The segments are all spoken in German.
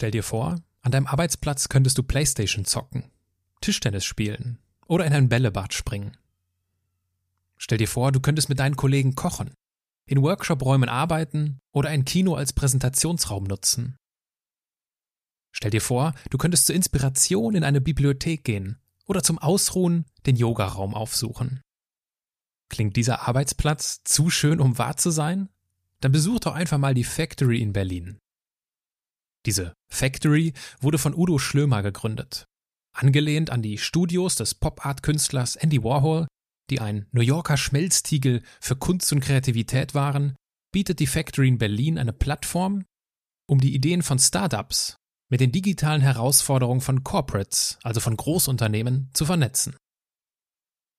Stell dir vor, an deinem Arbeitsplatz könntest du Playstation zocken, Tischtennis spielen oder in ein Bällebad springen. Stell dir vor, du könntest mit deinen Kollegen kochen, in Workshop-Räumen arbeiten oder ein Kino als Präsentationsraum nutzen. Stell dir vor, du könntest zur Inspiration in eine Bibliothek gehen oder zum Ausruhen den Yogaraum aufsuchen. Klingt dieser Arbeitsplatz zu schön, um wahr zu sein? Dann besuch doch einfach mal die Factory in Berlin. Diese Factory wurde von Udo Schlömer gegründet. Angelehnt an die Studios des Pop-Art-Künstlers Andy Warhol, die ein New Yorker Schmelztiegel für Kunst und Kreativität waren, bietet die Factory in Berlin eine Plattform, um die Ideen von Startups mit den digitalen Herausforderungen von Corporates, also von Großunternehmen, zu vernetzen.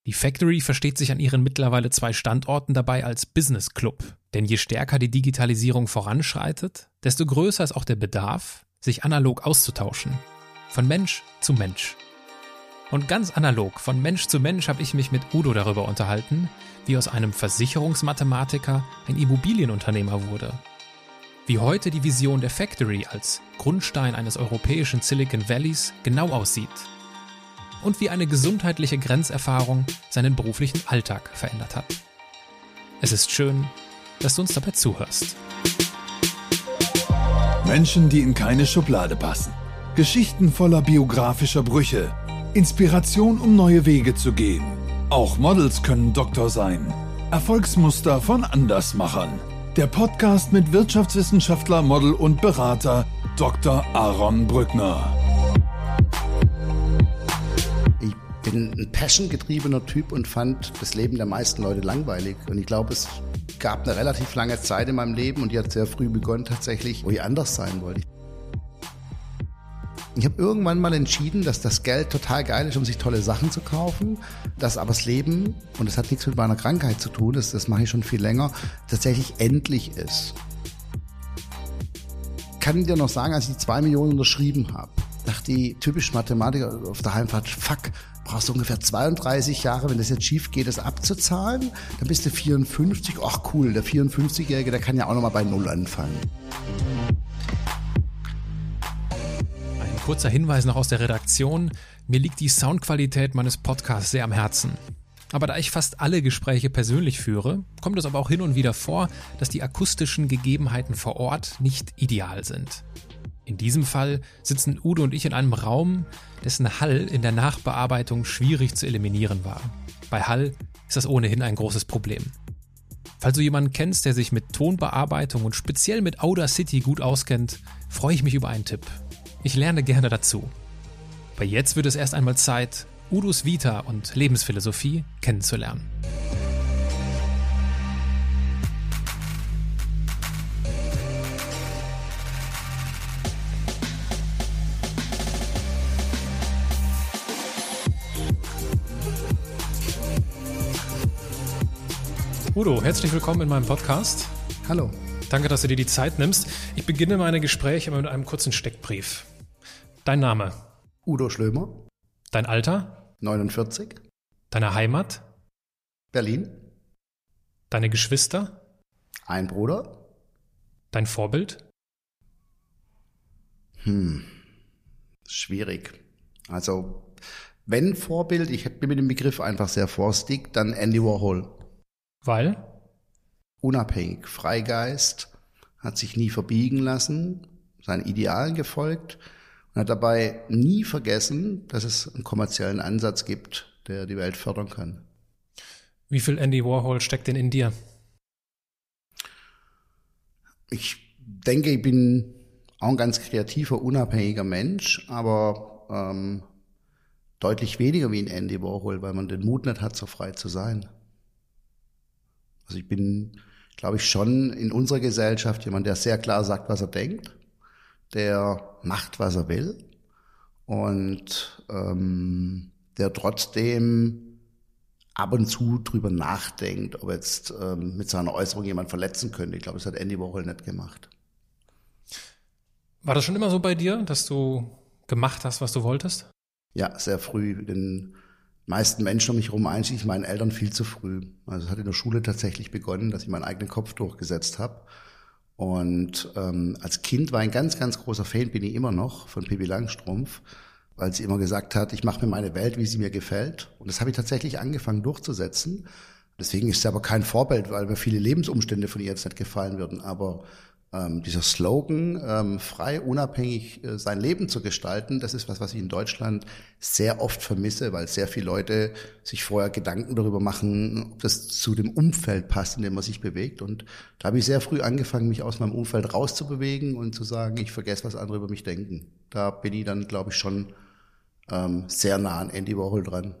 Die Factory versteht sich an ihren mittlerweile zwei Standorten dabei als Business Club, denn je stärker die Digitalisierung voranschreitet, desto größer ist auch der Bedarf, sich analog auszutauschen. Von Mensch zu Mensch. Und ganz analog, von Mensch zu Mensch, habe ich mich mit Udo darüber unterhalten, wie aus einem Versicherungsmathematiker ein Immobilienunternehmer wurde. Wie heute die Vision der Factory als Grundstein eines europäischen Silicon Valleys genau aussieht und wie eine gesundheitliche Grenzerfahrung seinen beruflichen Alltag verändert hat. Es ist schön, dass du uns dabei zuhörst. Menschen, die in keine Schublade passen. Geschichten voller biografischer Brüche. Inspiration, um neue Wege zu gehen. Auch Models können Doktor sein. Erfolgsmuster von Andersmachern. Der Podcast mit Wirtschaftswissenschaftler, Model und Berater Dr. Aaron Brückner. Bin ein passiongetriebener Typ und fand das Leben der meisten Leute langweilig. Und ich glaube, es gab eine relativ lange Zeit in meinem Leben und die hat sehr früh begonnen tatsächlich, wo ich anders sein wollte. Ich habe irgendwann mal entschieden, dass das Geld total geil ist, um sich tolle Sachen zu kaufen, dass aber das Leben, und das hat nichts mit meiner Krankheit zu tun, das, das mache ich schon viel länger, tatsächlich endlich ist. Ich kann dir noch sagen, als ich die zwei Millionen unterschrieben habe, dachte die typisch Mathematiker auf der Heimfahrt, fuck, brauchst du ungefähr 32 Jahre, wenn das jetzt schief geht, das abzuzahlen. Dann bist du 54. Ach cool, der 54-Jährige, der kann ja auch nochmal bei Null anfangen. Ein kurzer Hinweis noch aus der Redaktion. Mir liegt die Soundqualität meines Podcasts sehr am Herzen. Aber da ich fast alle Gespräche persönlich führe, kommt es aber auch hin und wieder vor, dass die akustischen Gegebenheiten vor Ort nicht ideal sind. In diesem Fall sitzen Udo und ich in einem Raum, dessen Hall in der Nachbearbeitung schwierig zu eliminieren war. Bei Hall ist das ohnehin ein großes Problem. Falls du jemanden kennst, der sich mit Tonbearbeitung und speziell mit Audacity gut auskennt, freue ich mich über einen Tipp. Ich lerne gerne dazu. Aber jetzt wird es erst einmal Zeit, Udos Vita und Lebensphilosophie kennenzulernen. Udo, herzlich willkommen in meinem Podcast. Hallo. Danke, dass du dir die Zeit nimmst. Ich beginne meine Gespräche immer mit einem kurzen Steckbrief. Dein Name? Udo Schlömer. Dein Alter? 49. Deine Heimat? Berlin. Deine Geschwister? Ein Bruder. Dein Vorbild? Hm, schwierig. Also, wenn Vorbild, ich bin mit dem Begriff einfach sehr vorstig, dann Andy Warhol. Weil? Unabhängig, Freigeist, hat sich nie verbiegen lassen, seinen Idealen gefolgt und hat dabei nie vergessen, dass es einen kommerziellen Ansatz gibt, der die Welt fördern kann. Wie viel Andy Warhol steckt denn in dir? Ich denke, ich bin auch ein ganz kreativer, unabhängiger Mensch, aber ähm, deutlich weniger wie ein Andy Warhol, weil man den Mut nicht hat, so frei zu sein. Also ich bin, glaube ich, schon in unserer Gesellschaft jemand, der sehr klar sagt, was er denkt, der macht, was er will und ähm, der trotzdem ab und zu drüber nachdenkt, ob jetzt ähm, mit seiner Äußerung jemand verletzen könnte. Ich glaube, das hat Andy Warhol nicht gemacht. War das schon immer so bei dir, dass du gemacht hast, was du wolltest? Ja, sehr früh. Den meisten Menschen um mich herum, einschließlich meinen Eltern, viel zu früh. Also es hat in der Schule tatsächlich begonnen, dass ich meinen eigenen Kopf durchgesetzt habe. Und ähm, als Kind war ein ganz, ganz großer Fan, bin ich immer noch, von Pippi Langstrumpf, weil sie immer gesagt hat, ich mache mir meine Welt, wie sie mir gefällt. Und das habe ich tatsächlich angefangen durchzusetzen. Deswegen ist sie aber kein Vorbild, weil mir viele Lebensumstände von ihr jetzt nicht gefallen würden. Aber ähm, dieser Slogan, ähm, frei, unabhängig äh, sein Leben zu gestalten, das ist was, was ich in Deutschland sehr oft vermisse, weil sehr viele Leute sich vorher Gedanken darüber machen, ob das zu dem Umfeld passt, in dem man sich bewegt. Und da habe ich sehr früh angefangen, mich aus meinem Umfeld rauszubewegen und zu sagen, ich vergesse, was andere über mich denken. Da bin ich dann, glaube ich, schon ähm, sehr nah an Andy Warhol dran.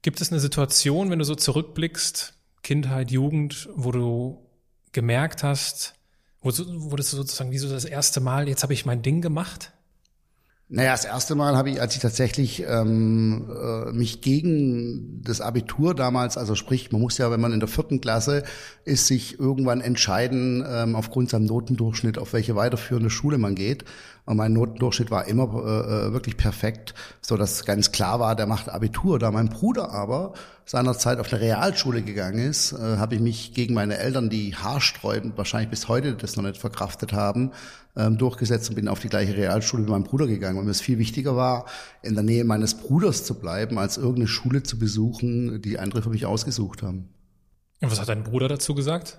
Gibt es eine Situation, wenn du so zurückblickst, Kindheit, Jugend, wo du gemerkt hast, wo das sozusagen wie so das erste Mal, jetzt habe ich mein Ding gemacht? Naja, das erste Mal habe ich, als ich tatsächlich ähm, äh, mich gegen das Abitur damals, also sprich, man muss ja, wenn man in der vierten Klasse ist, sich irgendwann entscheiden, ähm, aufgrund seinem Notendurchschnitt, auf welche weiterführende Schule man geht. Und mein Notendurchschnitt war immer äh, äh, wirklich perfekt, so dass ganz klar war, der macht Abitur. Da mein Bruder aber seinerzeit auf eine Realschule gegangen ist, äh, habe ich mich gegen meine Eltern, die haarsträubend wahrscheinlich bis heute das noch nicht verkraftet haben, ähm, durchgesetzt und bin auf die gleiche Realschule wie mein Bruder gegangen. Und mir es viel wichtiger war, in der Nähe meines Bruders zu bleiben, als irgendeine Schule zu besuchen, die andere für mich ausgesucht haben. Und was hat dein Bruder dazu gesagt?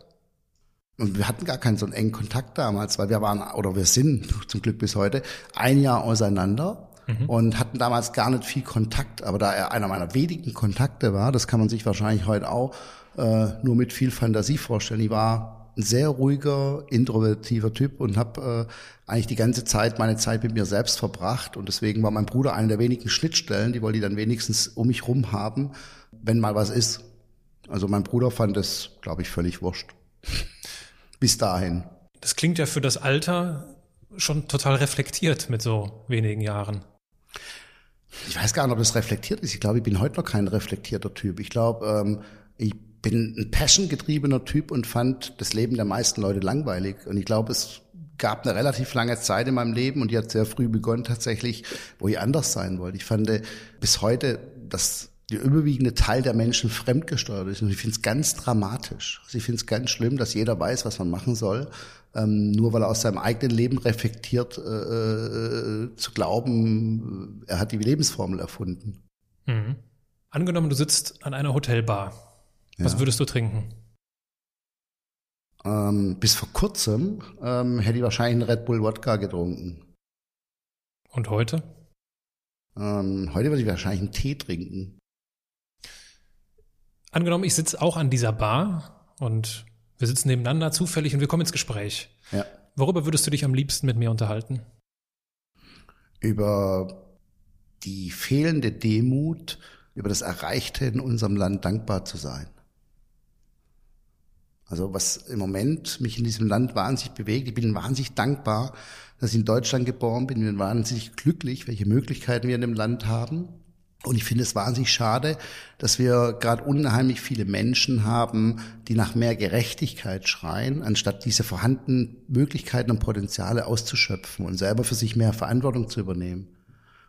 Und wir hatten gar keinen so einen engen Kontakt damals, weil wir waren, oder wir sind zum Glück bis heute, ein Jahr auseinander mhm. und hatten damals gar nicht viel Kontakt. Aber da er einer meiner wenigen Kontakte war, das kann man sich wahrscheinlich heute auch äh, nur mit viel Fantasie vorstellen. Ich war ein sehr ruhiger, introvertiver Typ und habe äh, eigentlich die ganze Zeit meine Zeit mit mir selbst verbracht. Und deswegen war mein Bruder eine der wenigen Schnittstellen, die wollte ich dann wenigstens um mich rum haben, wenn mal was ist. Also mein Bruder fand das, glaube ich, völlig wurscht bis dahin. Das klingt ja für das Alter schon total reflektiert mit so wenigen Jahren. Ich weiß gar nicht, ob das reflektiert ist. Ich glaube, ich bin heute noch kein reflektierter Typ. Ich glaube, ähm, ich bin ein passion-getriebener Typ und fand das Leben der meisten Leute langweilig. Und ich glaube, es gab eine relativ lange Zeit in meinem Leben und die hat sehr früh begonnen tatsächlich, wo ich anders sein wollte. Ich fand bis heute, dass der überwiegende Teil der Menschen fremdgesteuert ist. Und ich finde es ganz dramatisch. Also ich finde es ganz schlimm, dass jeder weiß, was man machen soll, ähm, nur weil er aus seinem eigenen Leben reflektiert, äh, äh, zu glauben, er hat die Lebensformel erfunden. Mhm. Angenommen, du sitzt an einer Hotelbar. Was ja. würdest du trinken? Ähm, bis vor kurzem ähm, hätte ich wahrscheinlich einen Red Bull Wodka getrunken. Und heute? Ähm, heute würde ich wahrscheinlich einen Tee trinken. Angenommen, ich sitze auch an dieser Bar und wir sitzen nebeneinander zufällig und wir kommen ins Gespräch. Ja. Worüber würdest du dich am liebsten mit mir unterhalten? Über die fehlende Demut, über das Erreichte in unserem Land dankbar zu sein. Also was im Moment mich in diesem Land wahnsinnig bewegt, ich bin wahnsinnig dankbar, dass ich in Deutschland geboren bin, ich bin wahnsinnig glücklich, welche Möglichkeiten wir in dem Land haben. Und ich finde es wahnsinnig schade, dass wir gerade unheimlich viele Menschen haben, die nach mehr Gerechtigkeit schreien, anstatt diese vorhandenen Möglichkeiten und Potenziale auszuschöpfen und selber für sich mehr Verantwortung zu übernehmen.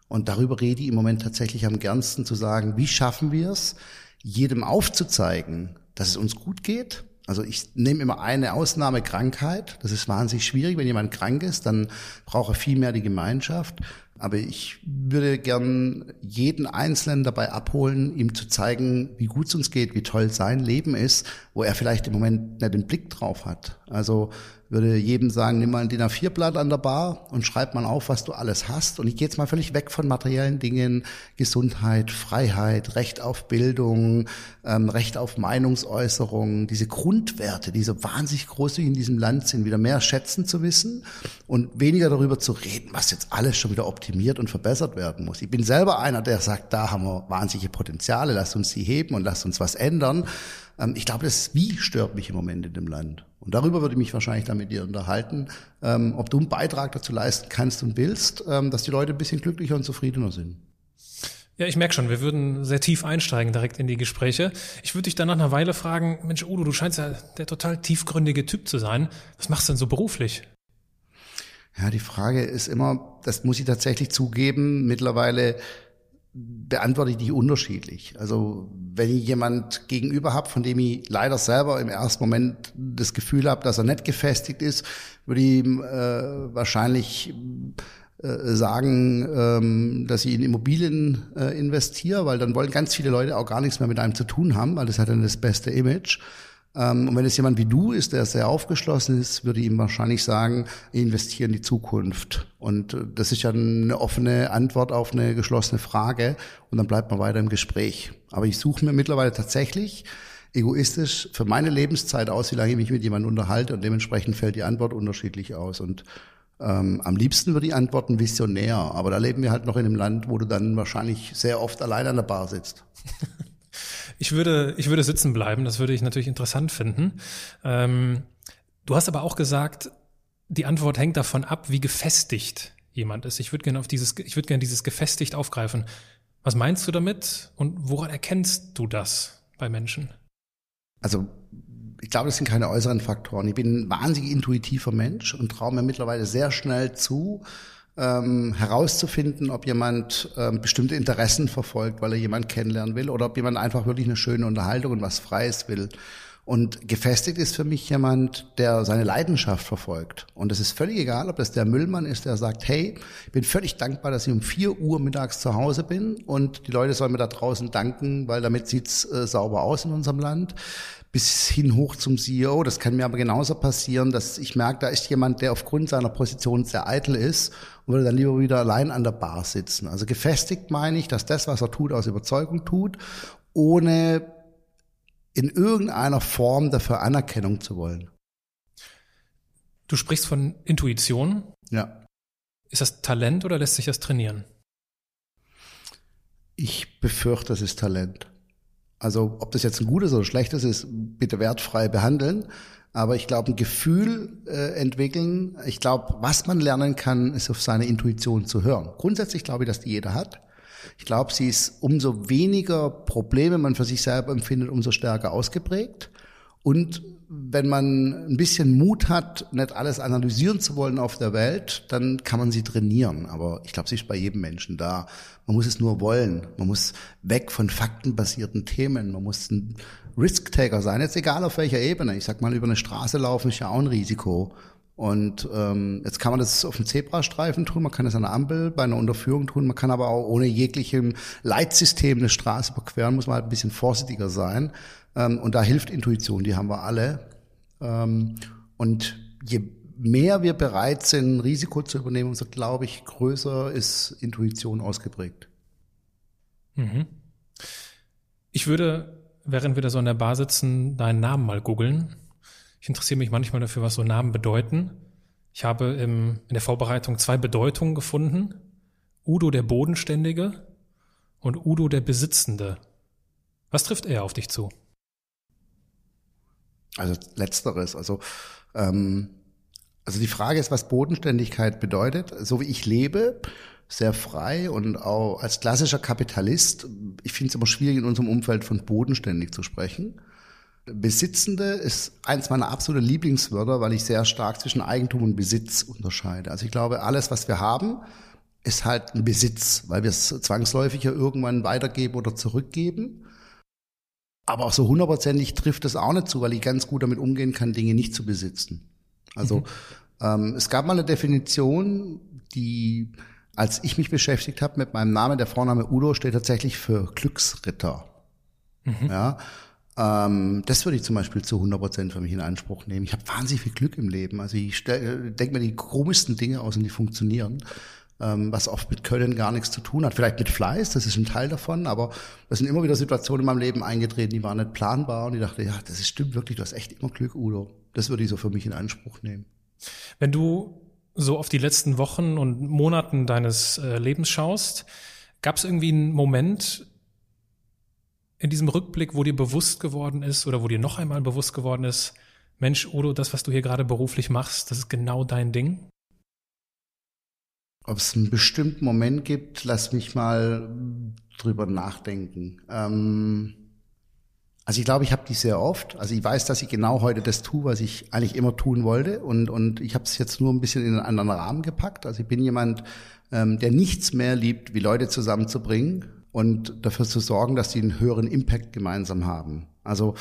Und darüber rede ich im Moment tatsächlich am gernsten zu sagen, wie schaffen wir es, jedem aufzuzeigen, dass es uns gut geht. Also ich nehme immer eine Ausnahme Krankheit. Das ist wahnsinnig schwierig. Wenn jemand krank ist, dann braucht er viel mehr die Gemeinschaft. Aber ich würde gern jeden Einzelnen dabei abholen, ihm zu zeigen, wie gut es uns geht, wie toll sein Leben ist, wo er vielleicht im Moment nicht den Blick drauf hat. Also würde jedem sagen, nimm mal ein DIN A4-Blatt an der Bar und schreib mal auf, was du alles hast. Und ich gehe jetzt mal völlig weg von materiellen Dingen, Gesundheit, Freiheit, Recht auf Bildung, ähm, Recht auf Meinungsäußerung, diese Grundwerte, die so wahnsinnig groß in diesem Land sind, wieder mehr schätzen zu wissen und weniger darüber zu reden, was jetzt alles schon wieder optimiert und verbessert werden muss. Ich bin selber einer, der sagt, da haben wir wahnsinnige Potenziale, lasst uns sie heben und lasst uns was ändern. Ähm, ich glaube, das Wie stört mich im Moment in dem Land. Und darüber würde ich mich wahrscheinlich dann mit dir unterhalten, ähm, ob du einen Beitrag dazu leisten kannst und willst, ähm, dass die Leute ein bisschen glücklicher und zufriedener sind. Ja, ich merke schon, wir würden sehr tief einsteigen direkt in die Gespräche. Ich würde dich dann nach einer Weile fragen, Mensch, Udo, du scheinst ja der total tiefgründige Typ zu sein. Was machst du denn so beruflich? Ja, die Frage ist immer, das muss ich tatsächlich zugeben, mittlerweile beantworte ich die unterschiedlich. Also wenn ich jemand gegenüber habe, von dem ich leider selber im ersten Moment das Gefühl habe, dass er nicht gefestigt ist, würde ich ihm äh, wahrscheinlich äh, sagen, ähm, dass ich in Immobilien äh, investiere, weil dann wollen ganz viele Leute auch gar nichts mehr mit einem zu tun haben, weil das hat dann das beste Image. Ähm, und wenn es jemand wie du ist, der sehr aufgeschlossen ist, würde ich ihm wahrscheinlich sagen, investiere in die Zukunft. Und äh, das ist ja eine offene Antwort auf eine geschlossene Frage und dann bleibt man weiter im Gespräch. Aber ich suche mir mittlerweile tatsächlich egoistisch für meine Lebenszeit aus, wie lange ich mich mit jemandem unterhalte und dementsprechend fällt die Antwort unterschiedlich aus. Und ähm, am liebsten würde ich antworten visionär, aber da leben wir halt noch in einem Land, wo du dann wahrscheinlich sehr oft allein an der Bar sitzt. Ich würde, ich würde sitzen bleiben, das würde ich natürlich interessant finden. Ähm, du hast aber auch gesagt, die Antwort hängt davon ab, wie gefestigt jemand ist. Ich würde gerne auf dieses, ich würde gerne dieses gefestigt aufgreifen. Was meinst du damit und woran erkennst du das bei Menschen? Also ich glaube, das sind keine äußeren Faktoren. Ich bin ein wahnsinnig intuitiver Mensch und traue mir mittlerweile sehr schnell zu, ähm, herauszufinden, ob jemand ähm, bestimmte Interessen verfolgt, weil er jemand kennenlernen will, oder ob jemand einfach wirklich eine schöne Unterhaltung und was Freies will. Und gefestigt ist für mich jemand, der seine Leidenschaft verfolgt. Und es ist völlig egal, ob das der Müllmann ist, der sagt, hey, ich bin völlig dankbar, dass ich um vier Uhr mittags zu Hause bin und die Leute sollen mir da draußen danken, weil damit sieht's äh, sauber aus in unserem Land bis hin hoch zum CEO. Das kann mir aber genauso passieren, dass ich merke, da ist jemand, der aufgrund seiner Position sehr eitel ist würde dann lieber wieder allein an der Bar sitzen. Also gefestigt meine ich, dass das, was er tut, aus Überzeugung tut, ohne in irgendeiner Form dafür Anerkennung zu wollen. Du sprichst von Intuition. Ja. Ist das Talent oder lässt sich das trainieren? Ich befürchte, es ist Talent. Also ob das jetzt ein gutes oder schlechtes ist, bitte wertfrei behandeln. Aber ich glaube, ein Gefühl äh, entwickeln. Ich glaube, was man lernen kann, ist auf seine Intuition zu hören. Grundsätzlich glaube ich, dass die jeder hat. Ich glaube, sie ist umso weniger Probleme man für sich selber empfindet, umso stärker ausgeprägt. Und wenn man ein bisschen Mut hat, nicht alles analysieren zu wollen auf der Welt, dann kann man sie trainieren. Aber ich glaube, sie ist bei jedem Menschen da. Man muss es nur wollen. Man muss weg von faktenbasierten Themen. Man muss Risk-Taker sein. Jetzt egal auf welcher Ebene. Ich sag mal, über eine Straße laufen ist ja auch ein Risiko. Und ähm, jetzt kann man das auf dem Zebrastreifen tun, man kann das an der Ampel bei einer Unterführung tun, man kann aber auch ohne jeglichem Leitsystem eine Straße überqueren, muss man halt ein bisschen vorsichtiger sein. Ähm, und da hilft Intuition, die haben wir alle. Ähm, und je mehr wir bereit sind, Risiko zu übernehmen, umso, glaube ich, größer ist Intuition ausgeprägt. Mhm. Ich würde, während wir da so in der Bar sitzen, deinen Namen mal googeln. Ich interessiere mich manchmal dafür, was so Namen bedeuten. Ich habe im, in der Vorbereitung zwei Bedeutungen gefunden. Udo der Bodenständige und Udo der Besitzende. Was trifft er auf dich zu? Also letzteres. Also ähm, also die Frage ist, was Bodenständigkeit bedeutet. So wie ich lebe, sehr frei und auch als klassischer Kapitalist, ich finde es immer schwierig in unserem Umfeld von bodenständig zu sprechen. Besitzende ist eins meiner absoluten Lieblingswörter, weil ich sehr stark zwischen Eigentum und Besitz unterscheide. Also ich glaube, alles, was wir haben, ist halt ein Besitz, weil wir es zwangsläufig ja irgendwann weitergeben oder zurückgeben. Aber auch so hundertprozentig trifft es auch nicht zu, weil ich ganz gut damit umgehen kann, Dinge nicht zu besitzen. Also mhm. ähm, es gab mal eine Definition, die, als ich mich beschäftigt habe mit meinem Namen, der Vorname Udo steht tatsächlich für Glücksritter. Mhm. Ja, ähm, das würde ich zum Beispiel zu 100 Prozent für mich in Anspruch nehmen. Ich habe wahnsinnig viel Glück im Leben. Also ich äh, denke mir die komischsten Dinge aus und die funktionieren ähm, was oft mit Können gar nichts zu tun hat. Vielleicht mit Fleiß, das ist ein Teil davon, aber es sind immer wieder Situationen in meinem Leben eingetreten, die waren nicht planbar und ich dachte, ja, das ist, stimmt wirklich, du hast echt immer Glück, Udo. Das würde ich so für mich in Anspruch nehmen. Wenn du so auf die letzten Wochen und Monaten deines äh, Lebens schaust, gab es irgendwie einen Moment in diesem Rückblick, wo dir bewusst geworden ist oder wo dir noch einmal bewusst geworden ist, Mensch, Udo, das, was du hier gerade beruflich machst, das ist genau dein Ding? Ob es einen bestimmten Moment gibt, lass mich mal drüber nachdenken. Ähm, also ich glaube, ich habe die sehr oft. Also ich weiß, dass ich genau heute das tue, was ich eigentlich immer tun wollte. Und, und ich habe es jetzt nur ein bisschen in einen anderen Rahmen gepackt. Also ich bin jemand, ähm, der nichts mehr liebt, wie Leute zusammenzubringen. und dafür zu sorgen, dass die einen höheren Impact gemeinsam haben. Also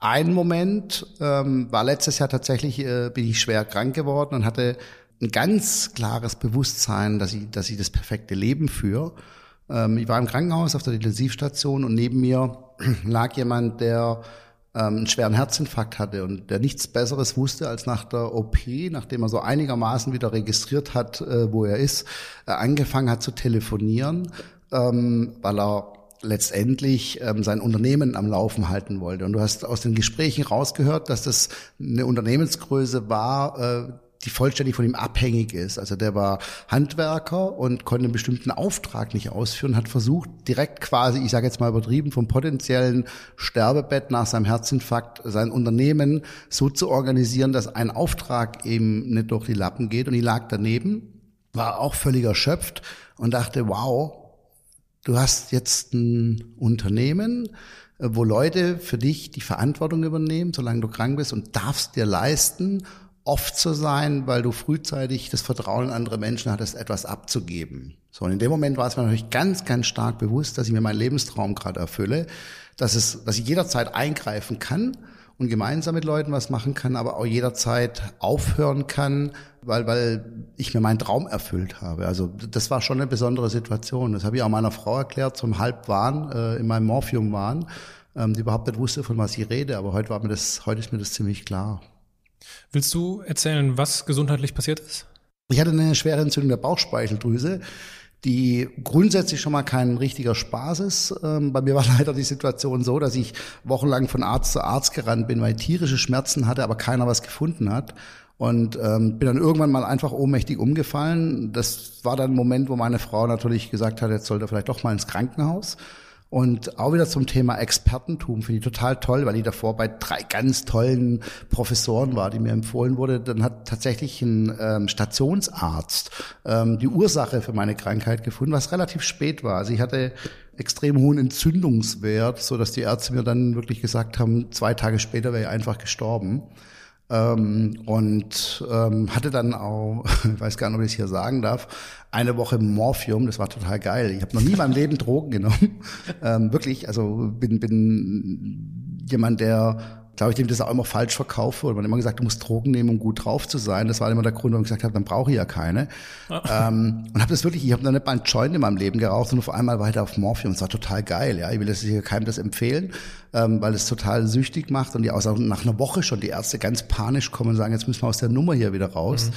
ein Moment ähm, war letztes Jahr tatsächlich, äh, bin ich schwer krank geworden und hatte ein ganz klares Bewusstsein, dass ich, dass ich das perfekte Leben führe. Ähm, ich war im Krankenhaus auf der Intensivstation und neben mir lag jemand, der ähm, einen schweren Herzinfarkt hatte und der nichts Besseres wusste, als nach der OP, nachdem er so einigermaßen wieder registriert hat, äh, wo er ist, äh, angefangen hat zu telefonieren, ähm, weil er letztendlich ähm, sein Unternehmen am Laufen halten wollte. Und du hast aus den Gesprächen rausgehört, dass das eine Unternehmensgröße war, äh, die vollständig von ihm abhängig ist. Also der war Handwerker und konnte einen bestimmten Auftrag nicht ausführen, hat versucht, direkt quasi, ich sage jetzt mal übertrieben, vom potenziellen Sterbebett nach seinem Herzinfarkt sein Unternehmen so zu organisieren, dass ein Auftrag eben nicht durch die Lappen geht. Und ich lag daneben, war auch völlig erschöpft und dachte, wow, du hast jetzt ein Unternehmen, wo Leute für dich die Verantwortung übernehmen, solange du krank bist und darfst dir leisten, oft zu sein, weil du frühzeitig das Vertrauen in andere Menschen hattest, etwas abzugeben. So, und in dem Moment war es mir natürlich ganz, ganz stark bewusst, dass ich mir meinen Lebenstraum gerade erfülle, dass es, dass ich jederzeit eingreifen kann und gemeinsam mit Leuten was machen kann, aber auch jederzeit aufhören kann, weil, weil ich mir meinen Traum erfüllt habe. Also das war schon eine besondere Situation. Das habe ich auch meiner Frau erklärt, zum Halbwahn, äh, in meinem Morphium-Wahn, ähm, die überhaupt nicht wusste, von was ich rede, aber heute war mir das, heute ist mir das ziemlich klar. Willst du erzählen, was gesundheitlich passiert ist? Ich hatte eine schwere Entzündung der Bauchspeicheldrüse, die grundsätzlich schon mal kein richtiger Spaß ist. Ähm, bei mir war leider die Situation so, dass ich wochenlang von Arzt zu Arzt gerannt bin, weil ich tierische Schmerzen hatte, aber keiner was gefunden hat. Und ähm, bin dann irgendwann mal einfach ohnmächtig umgefallen. Das war dann ein Moment, wo meine Frau natürlich gesagt hat, jetzt sollte er vielleicht doch mal ins Krankenhaus. Und auch wieder zum Thema Expertentum finde ich total toll, weil ich davor bei drei ganz tollen Professoren war, die mir empfohlen wurde. Dann hat tatsächlich ein ähm, Stationsarzt ähm, die Ursache für meine Krankheit gefunden, was relativ spät war. Also ich hatte extrem hohen Entzündungswert, so dass die Ärzte mir dann wirklich gesagt haben, zwei Tage später wäre ich einfach gestorben. Ähm, und ähm, hatte dann auch, ich weiß gar nicht, ob ich es hier sagen darf, eine Woche Morphium, das war total geil. Ich habe noch nie in meinem Leben Drogen genommen. Ähm, wirklich, also bin, bin jemand, der glaube ich, dem das auch immer falsch verkauft wurde. Man hat immer gesagt, du musst Drogen nehmen, um gut drauf zu sein. Das war immer der Grund, warum ich gesagt habe, dann brauche ich ja keine. Ah. Ähm, und habe das wirklich, ich habe dann nicht mal einen Joint in meinem Leben geraucht und auf einmal weiter auf Morphium. Das war total geil. Ja, ich will das hier keinem das empfehlen, ähm, weil es total süchtig macht und die auch nach einer Woche schon die Ärzte ganz panisch kommen und sagen, jetzt müssen wir aus der Nummer hier wieder raus. Mhm.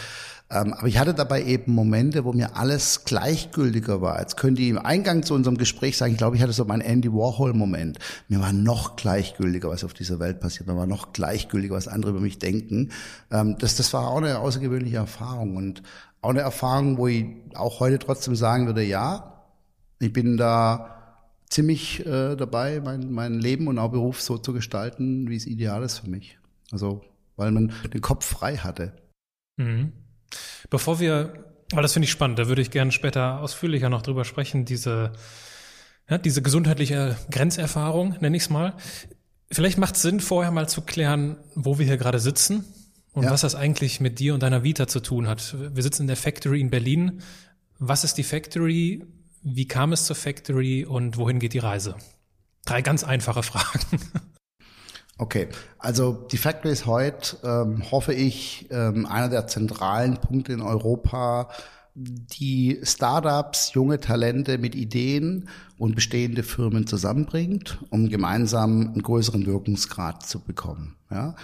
Ähm, aber ich hatte dabei eben Momente, wo mir alles gleichgültiger war. Jetzt könnte ich im Eingang zu unserem Gespräch sagen, ich glaube, ich hatte so meinen Andy Warhol-Moment. Mir war noch gleichgültiger, was auf dieser Welt passiert. Mir war noch gleichgültiger, was andere über mich denken. Ähm, das, das war auch eine außergewöhnliche Erfahrung und auch eine Erfahrung, wo ich auch heute trotzdem sagen würde, ja, ich bin da ziemlich äh, dabei, mein, mein Leben und auch Beruf so zu gestalten, wie es ideal ist für mich. Also, weil man den Kopf frei hatte. Mhm. Bevor wir, weil das finde ich spannend, da würde ich gerne später ausführlicher noch drüber sprechen, diese, ja, diese gesundheitliche Grenzerfahrung, nenne ich es mal. Vielleicht macht es Sinn, vorher mal zu klären, wo wir hier gerade sitzen und ja. was das eigentlich mit dir und deiner Vita zu tun hat. Wir sitzen in der Factory in Berlin. Was ist die Factory? Wie kam es zur Factory und wohin geht die Reise? Drei ganz einfache Fragen. Okay, also die Factory ist heute, ähm, hoffe ich, ähm, einer der zentralen Punkte in Europa, die Startups, junge Talente mit Ideen und bestehende Firmen zusammenbringt, um gemeinsam einen größeren Wirkungsgrad zu bekommen. Ja?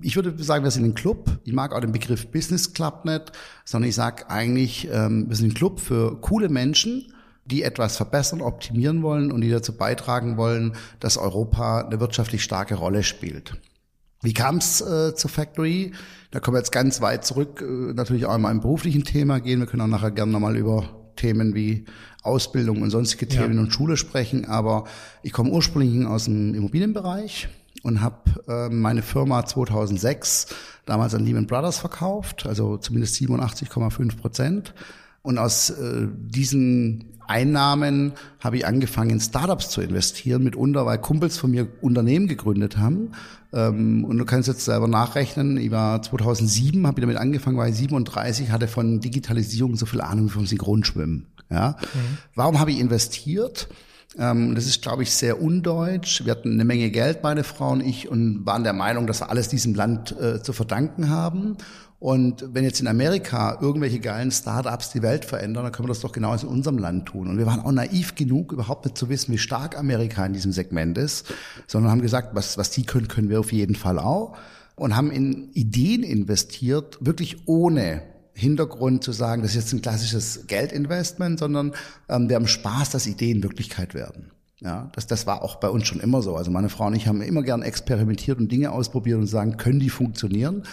Ich würde sagen, wir sind ein Club. Ich mag auch den Begriff Business Club nicht, sondern ich sage eigentlich, ähm, wir sind ein Club für coole Menschen, die etwas verbessern, optimieren wollen und die dazu beitragen wollen, dass Europa eine wirtschaftlich starke Rolle spielt. Wie kam es äh, zur Factory? Da kommen wir jetzt ganz weit zurück, äh, natürlich auch in meinem beruflichen Thema gehen. Wir können auch nachher gerne nochmal über Themen wie Ausbildung und sonstige Themen ja. und Schule sprechen. Aber ich komme ursprünglich aus dem Immobilienbereich und habe äh, meine Firma 2006 damals an Lehman Brothers verkauft, also zumindest 87,5 Prozent Und aus äh, diesen Einnahmen habe ich angefangen, in Startups zu investieren, mitunter, weil Kumpels von mir Unternehmen gegründet haben. Ähm, und du kannst jetzt selber nachrechnen, ich war 2007, habe ich damit angefangen, war ich 37, hatte von Digitalisierung so viel Ahnung wie vom Synchronschwimmen. Ja? Mhm. Warum habe ich investiert? Ähm, das ist, glaube ich, sehr undeutsch. Wir hatten eine Menge Geld, meine Frau und ich, und waren der Meinung, dass wir alles diesem Land äh, zu verdanken haben. Und wenn jetzt in Amerika irgendwelche geilen Startups die Welt verändern, dann können wir das doch genauso in unserem Land tun. Und wir waren auch naiv genug, überhaupt nicht zu wissen, wie stark Amerika in diesem Segment ist, sondern haben gesagt, was, was die können, können wir auf jeden Fall auch. Und haben in Ideen investiert, wirklich ohne Hintergrund zu sagen, das ist jetzt ein klassisches Geldinvestment, sondern ähm, wir haben Spaß, dass Ideen Wirklichkeit werden. Ja, das, das war auch bei uns schon immer so. Also meine Frau und ich haben immer gern experimentiert und Dinge ausprobiert und sagen, können die funktionieren?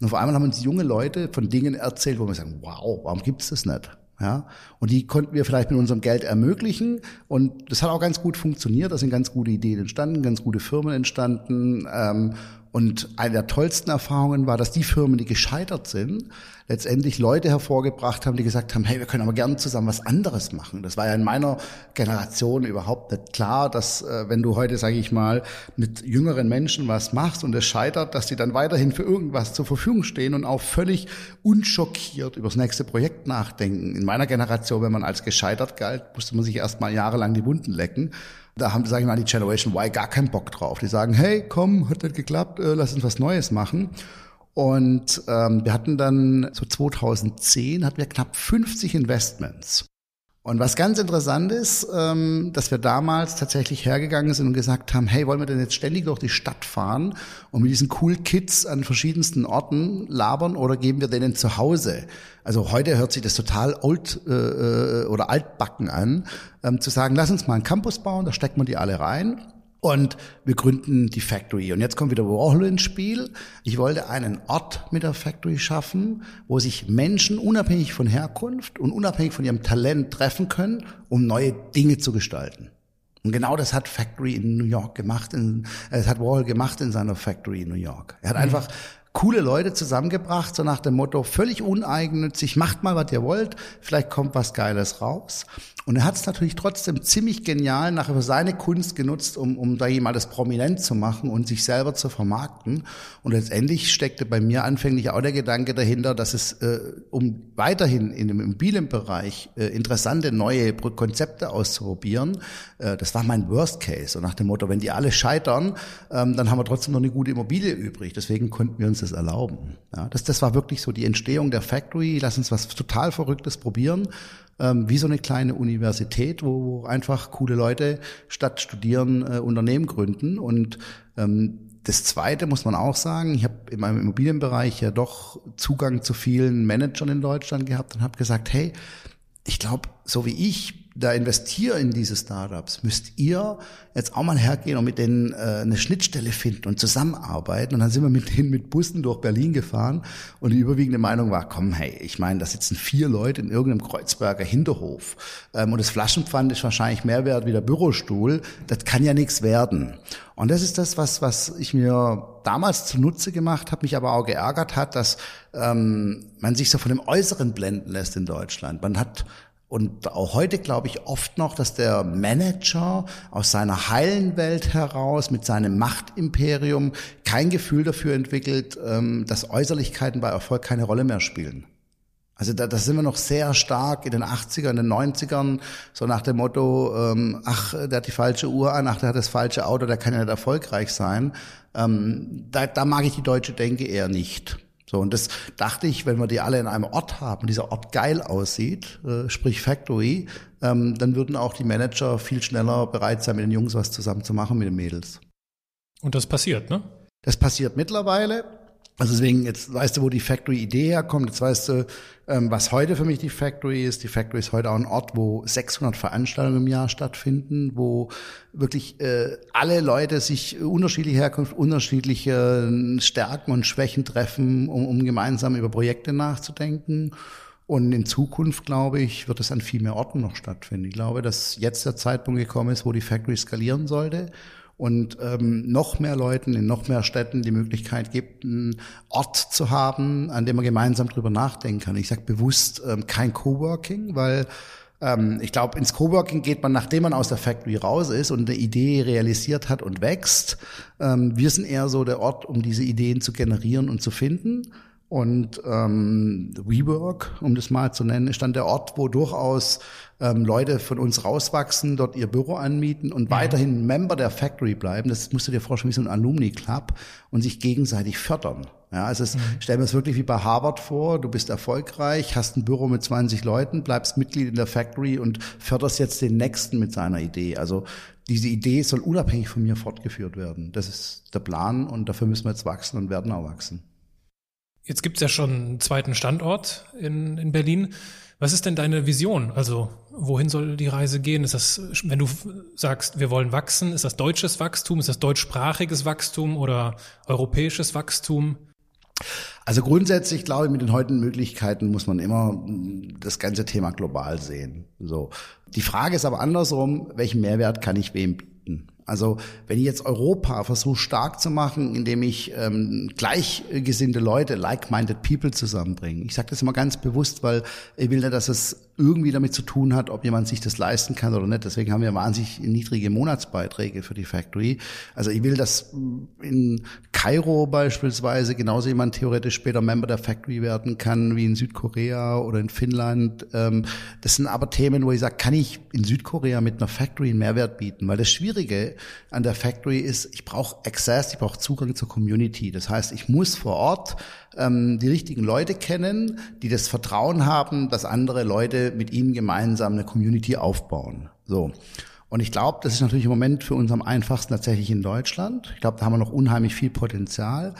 Und auf einmal haben uns junge Leute von Dingen erzählt, wo wir sagen, wow, warum gibt's das nicht? Ja, und die konnten wir vielleicht mit unserem Geld ermöglichen. Und das hat auch ganz gut funktioniert. Da sind ganz gute Ideen entstanden, ganz gute Firmen entstanden. Ähm, und eine der tollsten Erfahrungen war, dass die Firmen, die gescheitert sind, letztendlich Leute hervorgebracht haben, die gesagt haben, hey, wir können aber gerne zusammen was anderes machen. Das war ja in meiner Generation überhaupt nicht klar, dass äh, wenn du heute, sage ich mal, mit jüngeren Menschen was machst und es scheitert, dass die dann weiterhin für irgendwas zur Verfügung stehen und auch völlig unschockiert über das nächste Projekt nachdenken. In meiner Generation, wenn man als gescheitert galt, musste man sich erst mal jahrelang die Wunden lecken. Da haben, sage ich mal, die Generation Y gar keinen Bock drauf. Die sagen, hey, komm, hat nicht geklappt, äh, lass uns was Neues machen. Und ähm, wir hatten dann so 2010 hatten wir knapp 50 Investments. Und was ganz interessant ist, ähm, dass wir damals tatsächlich hergegangen sind und gesagt haben, hey, wollen wir denn jetzt ständig durch die Stadt fahren und mit diesen cool Kids an verschiedensten Orten labern oder geben wir denen zu Hause? Also heute hört sich das total old äh, äh oder altbacken an, ähm, zu sagen, lass uns mal einen Campus bauen, da stecken wir die alle rein und wir gründen die Factory. Und jetzt kommt wieder Warhol ins Spiel. Ich wollte einen Ort mit der Factory schaffen, wo sich Menschen unabhängig von Herkunft und unabhängig von ihrem Talent treffen können, um neue Dinge zu gestalten. Und genau das hat Factory in New York gemacht. In, äh, das hat Warhol gemacht in seiner Factory in New York. Er hat mhm. einfach coole Leute zusammengebracht, so nach dem Motto, völlig uneigennützig, macht mal, was ihr wollt, vielleicht kommt was Geiles raus. Und er hat es natürlich trotzdem ziemlich genial nachher seine Kunst genutzt, um, um da jemand das prominent zu machen und sich selber zu vermarkten. Und letztendlich steckte bei mir anfänglich auch der Gedanke dahinter, dass es, äh, um weiterhin in dem Immobilienbereich äh, interessante neue Konzepte auszuprobieren, äh, das war mein Worst Case. Und nach dem Motto, wenn die alle scheitern, ähm, dann haben wir trotzdem noch eine gute Immobilie übrig. Deswegen konnten wir uns das erlauben. Ja, das, das war wirklich so die Entstehung der Factory. Lass uns was total Verrücktes probieren ähm, wie so eine kleine Universität, wo, wo einfach coole Leute statt studieren äh, Unternehmen gründen. Und ähm, das Zweite muss man auch sagen, ich habe in meinem Immobilienbereich ja doch Zugang zu vielen Managern in Deutschland gehabt und habe gesagt, hey, ich glaube, so wie ich da investiere in diese Startups, müsst ihr jetzt auch mal hergehen und mit denen äh, eine Schnittstelle finden und zusammenarbeiten. Und dann sind wir mit denen mit Bussen durch Berlin gefahren und die überwiegende Meinung war, komm, hey, ich meine, da sitzen vier Leute in irgendeinem Kreuzberger Hinterhof ähm, und das Flaschenpfand ist wahrscheinlich mehr wert wie der Bürostuhl. Das kann ja nichts werden. Und das ist das, was, was ich mir damals zunutze gemacht habe, mich aber auch geärgert hat, dass ähm, man sich so von dem Äußeren blenden lässt in Deutschland. Man hat und auch heute glaube ich oft noch, dass der Manager aus seiner heilen Welt heraus mit seinem Machtimperium kein Gefühl dafür entwickelt, ähm, dass Äußerlichkeiten bei Erfolg keine Rolle mehr spielen. Also da, da sind wir noch sehr stark in den 80ern, in den 90ern, so nach dem Motto, ähm, ach, der hat die falsche Uhr an, ach, der hat das falsche Auto, der kann ja nicht erfolgreich sein. Ähm, da, da mag ich die deutsche Denke eher nicht. So, und das dachte ich, wenn wir die alle in einem Ort haben, dieser Ort geil aussieht, äh, sprich Factory, ähm, dann würden auch die Manager viel schneller bereit sein, mit den Jungs was zusammen zu machen, mit den Mädels. Und das passiert, ne? Das passiert mittlerweile. Also deswegen, jetzt weißt du, wo die Factory-Idee herkommt, jetzt weißt du, ähm, was heute für mich die Factory ist. Die Factory ist heute auch ein Ort, wo 600 Veranstaltungen im Jahr stattfinden, wo wirklich äh, alle Leute sich unterschiedliche Herkunft, unterschiedliche Stärken und Schwächen treffen, um, um gemeinsam über Projekte nachzudenken. Und in Zukunft, glaube ich, wird es an viel mehr Orten noch stattfinden. Ich glaube, dass jetzt der Zeitpunkt gekommen ist, wo die Factory skalieren sollte und ähm, noch mehr Leuten in noch mehr Städten die Möglichkeit gibt, einen Ort zu haben, an dem man gemeinsam drüber nachdenken kann. Ich sage bewusst ähm, kein Coworking, weil ähm, ich glaube, ins Coworking geht man, nachdem man aus der Factory raus ist und eine Idee realisiert hat und wächst. Ähm, wir sind eher so der Ort, um diese Ideen zu generieren und zu finden. Und ähm, WeWork, um das mal zu nennen, ist dann der Ort, wo durchaus ähm, Leute von uns rauswachsen, dort ihr Büro anmieten und ja. weiterhin Member der Factory bleiben. Das musst du dir vorstellen wie so ein Alumni Club und sich gegenseitig fördern. Ja, also es, mhm. stell mir es wirklich wie bei Harvard vor. Du bist erfolgreich, hast ein Büro mit 20 Leuten, bleibst Mitglied in der Factory und förderst jetzt den Nächsten mit seiner Idee. Also diese Idee soll unabhängig von mir fortgeführt werden. Das ist der Plan und dafür müssen wir jetzt wachsen und werden auch wachsen. Jetzt gibt es ja schon einen zweiten Standort in, in Berlin. Was ist denn deine Vision? Also wohin soll die Reise gehen? Ist das, wenn du sagst, wir wollen wachsen, ist das deutsches Wachstum, ist das deutschsprachiges Wachstum oder europäisches Wachstum? Also grundsätzlich glaube ich, mit den heutigen Möglichkeiten muss man immer das ganze Thema global sehen. So. Die Frage ist aber andersrum, welchen Mehrwert kann ich wem bieten? Also wenn ich jetzt Europa versuche stark zu machen, indem ich ähm, gleichgesinnte Leute, like-minded people zusammenbringe. Ich sage das immer ganz bewusst, weil ich will nicht, dass es irgendwie damit zu tun hat, ob jemand sich das leisten kann oder nicht. Deswegen haben wir wahnsinnig niedrige Monatsbeiträge für die Factory. Also ich will, dass in Kairo beispielsweise genauso jemand theoretisch später Member der Factory werden kann wie in Südkorea oder in Finnland. Ähm, das sind aber Themen, wo ich sage, kann ich in Südkorea mit einer Factory einen Mehrwert bieten? Weil das Schwierige an der Factory ist, ich brauche Access, ich brauche Zugang zur Community. Das heißt, ich muss vor Ort ähm, die richtigen Leute kennen, die das Vertrauen haben, dass andere Leute mit ihnen gemeinsam eine Community aufbauen. So. Und ich glaube, das ist natürlich im Moment für uns am einfachsten tatsächlich in Deutschland. Ich glaube, da haben wir noch unheimlich viel Potenzial.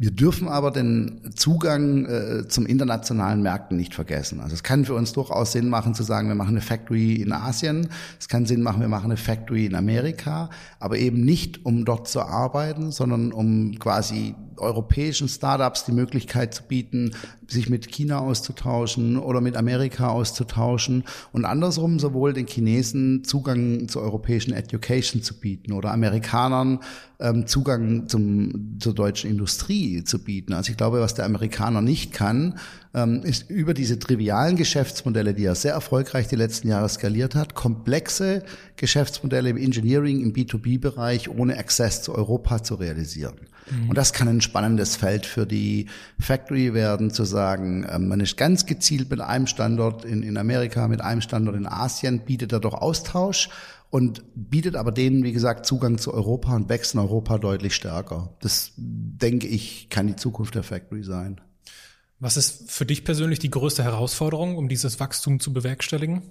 Wir dürfen aber den Zugang äh, zum internationalen Märkten nicht vergessen. Also es kann für uns durchaus Sinn machen zu sagen, wir machen eine Factory in Asien. Es kann Sinn machen, wir machen eine Factory in Amerika, aber eben nicht, um dort zu arbeiten, sondern um quasi europäischen Startups die Möglichkeit zu bieten, sich mit China auszutauschen oder mit Amerika auszutauschen und andersrum sowohl den Chinesen Zugang zur europäischen Education zu bieten oder Amerikanern ähm, Zugang zum, zur deutschen Industrie zu bieten. Also ich glaube, was der Amerikaner nicht kann, ähm, ist über diese trivialen Geschäftsmodelle, die er sehr erfolgreich die letzten Jahre skaliert hat, komplexe Geschäftsmodelle im Engineering, im B2B-Bereich ohne Access zu Europa zu realisieren. Mhm. Und das kann ein spannendes Feld für die Factory werden, zu sagen, ähm, man ist ganz gezielt mit einem Standort in, in Amerika, mit einem Standort in Asien, bietet er doch Austausch und bietet aber denen, wie gesagt, Zugang zu Europa und wächst in Europa deutlich stärker. Das, denke ich, kann die Zukunft der Factory sein. Was ist für dich persönlich die größte Herausforderung, um dieses Wachstum zu bewerkstelligen?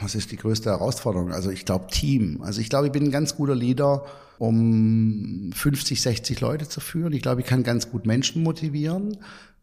Was ist die größte Herausforderung? Also ich glaube Team. Also ich glaube, ich bin ein ganz guter Leader, um 50, 60 Leute zu führen. Ich glaube, ich kann ganz gut Menschen motivieren.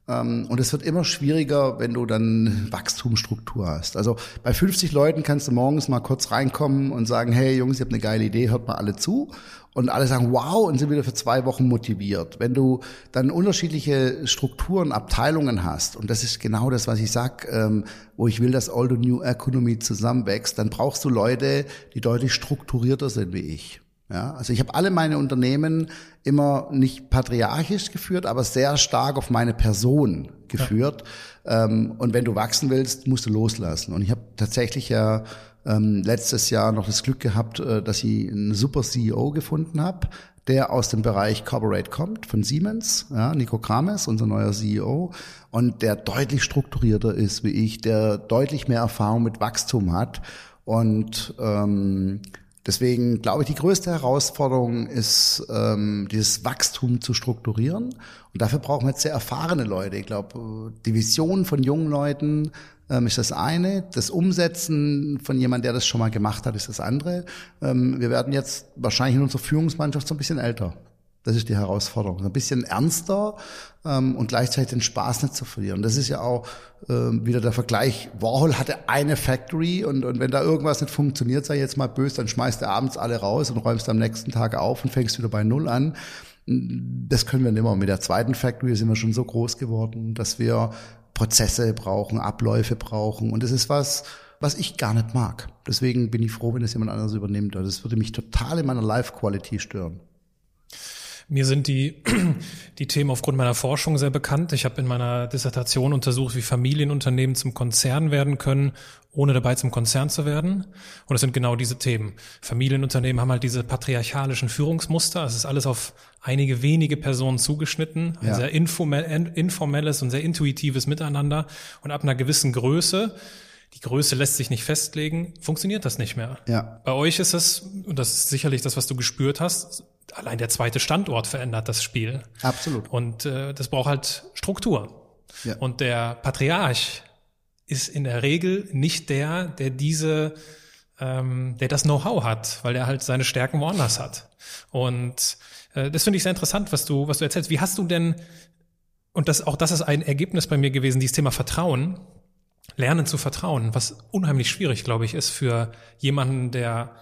Ähm, und es wird immer schwieriger, wenn du dann Wachstumsstruktur hast. Also bei 50 Leuten kannst du morgens mal kurz reinkommen und sagen, hey Jungs, ich habe eine geile Idee, hört mal alle zu. Und alle sagen, wow, und sind wieder für zwei Wochen motiviert. Wenn du dann unterschiedliche Strukturen, Abteilungen hast, und das ist genau das, was ich sag, ähm, wo ich will, dass All the New Economy zusammenwächst, dann brauchst du Leute, die deutlich strukturierter sind wie ich. Ja, also ich habe alle meine Unternehmen immer nicht patriarchisch geführt, aber sehr stark auf meine Person geführt. Ja. Ähm, und wenn du wachsen willst, musst du loslassen. Und ich habe tatsächlich ja ähm, letztes Jahr noch das Glück gehabt, äh, dass ich einen super CEO gefunden habe, der aus dem Bereich Corporate kommt, von Siemens, ja, Nico Krames, unser neuer CEO, und der deutlich strukturierter ist wie ich, der deutlich mehr Erfahrung mit Wachstum hat und ähm, Deswegen glaube ich, die größte Herausforderung ist, ähm, dieses Wachstum zu strukturieren. Und dafür brauchen wir jetzt sehr erfahrene Leute. Ich glaube, die Vision von jungen Leuten ähm, ist das eine. Das Umsetzen von jemand, der das schon mal gemacht hat, ist das andere. Ähm, wir werden jetzt wahrscheinlich in unserer Führungsmannschaft so ein bisschen älter. Das ist die Herausforderung. Ein bisschen ernster ähm, und gleichzeitig den Spaß nicht zu verlieren. Das ist ja auch ähm, wieder der Vergleich. Warhol hatte eine Factory und, und wenn da irgendwas nicht funktioniert, sei jetzt mal böse, dann schmeißt er abends alle raus und räumst am nächsten Tag auf und fängst wieder bei Null an. Das können wir nicht mehr. Mit der zweiten Factory sind wir schon so groß geworden, dass wir Prozesse brauchen, Abläufe brauchen. Und das ist was, was ich gar nicht mag. Deswegen bin ich froh, wenn es jemand anderes übernimmt. Das würde mich total in meiner Life-Quality stören. Mir sind die, die Themen aufgrund meiner Forschung sehr bekannt. Ich habe in meiner Dissertation untersucht, wie Familienunternehmen zum Konzern werden können, ohne dabei zum Konzern zu werden. Und es sind genau diese Themen. Familienunternehmen haben halt diese patriarchalischen Führungsmuster. Es ist alles auf einige wenige Personen zugeschnitten. Ein ja. sehr informelles und sehr intuitives Miteinander. Und ab einer gewissen Größe die Größe lässt sich nicht festlegen, funktioniert das nicht mehr. Ja. Bei euch ist es, und das ist sicherlich das, was du gespürt hast, allein der zweite Standort verändert das Spiel. Absolut. Und äh, das braucht halt Struktur. Ja. Und der Patriarch ist in der Regel nicht der, der diese, ähm, der das Know-how hat, weil er halt seine Stärken woanders hat. Und äh, das finde ich sehr interessant, was du, was du erzählst. Wie hast du denn, und das, auch das ist ein Ergebnis bei mir gewesen, dieses Thema Vertrauen, Lernen zu vertrauen, was unheimlich schwierig, glaube ich, ist für jemanden, der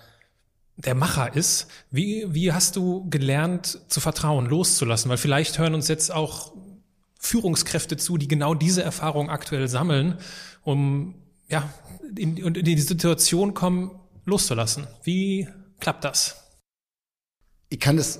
der Macher ist. Wie, wie hast du gelernt zu vertrauen, loszulassen? Weil vielleicht hören uns jetzt auch Führungskräfte zu, die genau diese Erfahrung aktuell sammeln, um ja in, in die Situation kommen, loszulassen. Wie klappt das? Ich kann das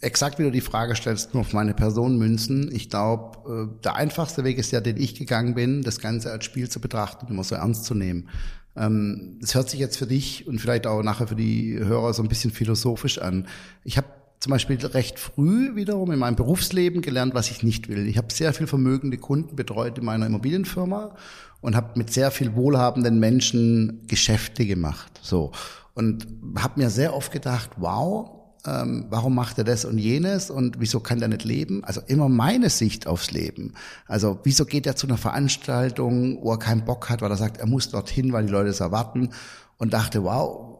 exakt, wie du die Frage stellst, nur auf meine Person münzen. Ich glaube, äh, der einfachste Weg ist ja, den ich gegangen bin, das Ganze als Spiel zu betrachten immer so ernst zu nehmen. Ähm, das hört sich jetzt für dich und vielleicht auch nachher für die Hörer so ein bisschen philosophisch an. Ich habe zum Beispiel recht früh wiederum in meinem Berufsleben gelernt, was ich nicht will. Ich habe sehr viel vermögende Kunden betreut in meiner Immobilienfirma und habe mit sehr viel wohlhabenden Menschen Geschäfte gemacht. So und habe mir sehr oft gedacht, wow, ähm, warum macht er das und jenes und wieso kann der nicht leben? Also immer meine Sicht aufs Leben. Also wieso geht er zu einer Veranstaltung, wo er keinen Bock hat, weil er sagt, er muss dorthin, weil die Leute es erwarten und dachte, wow,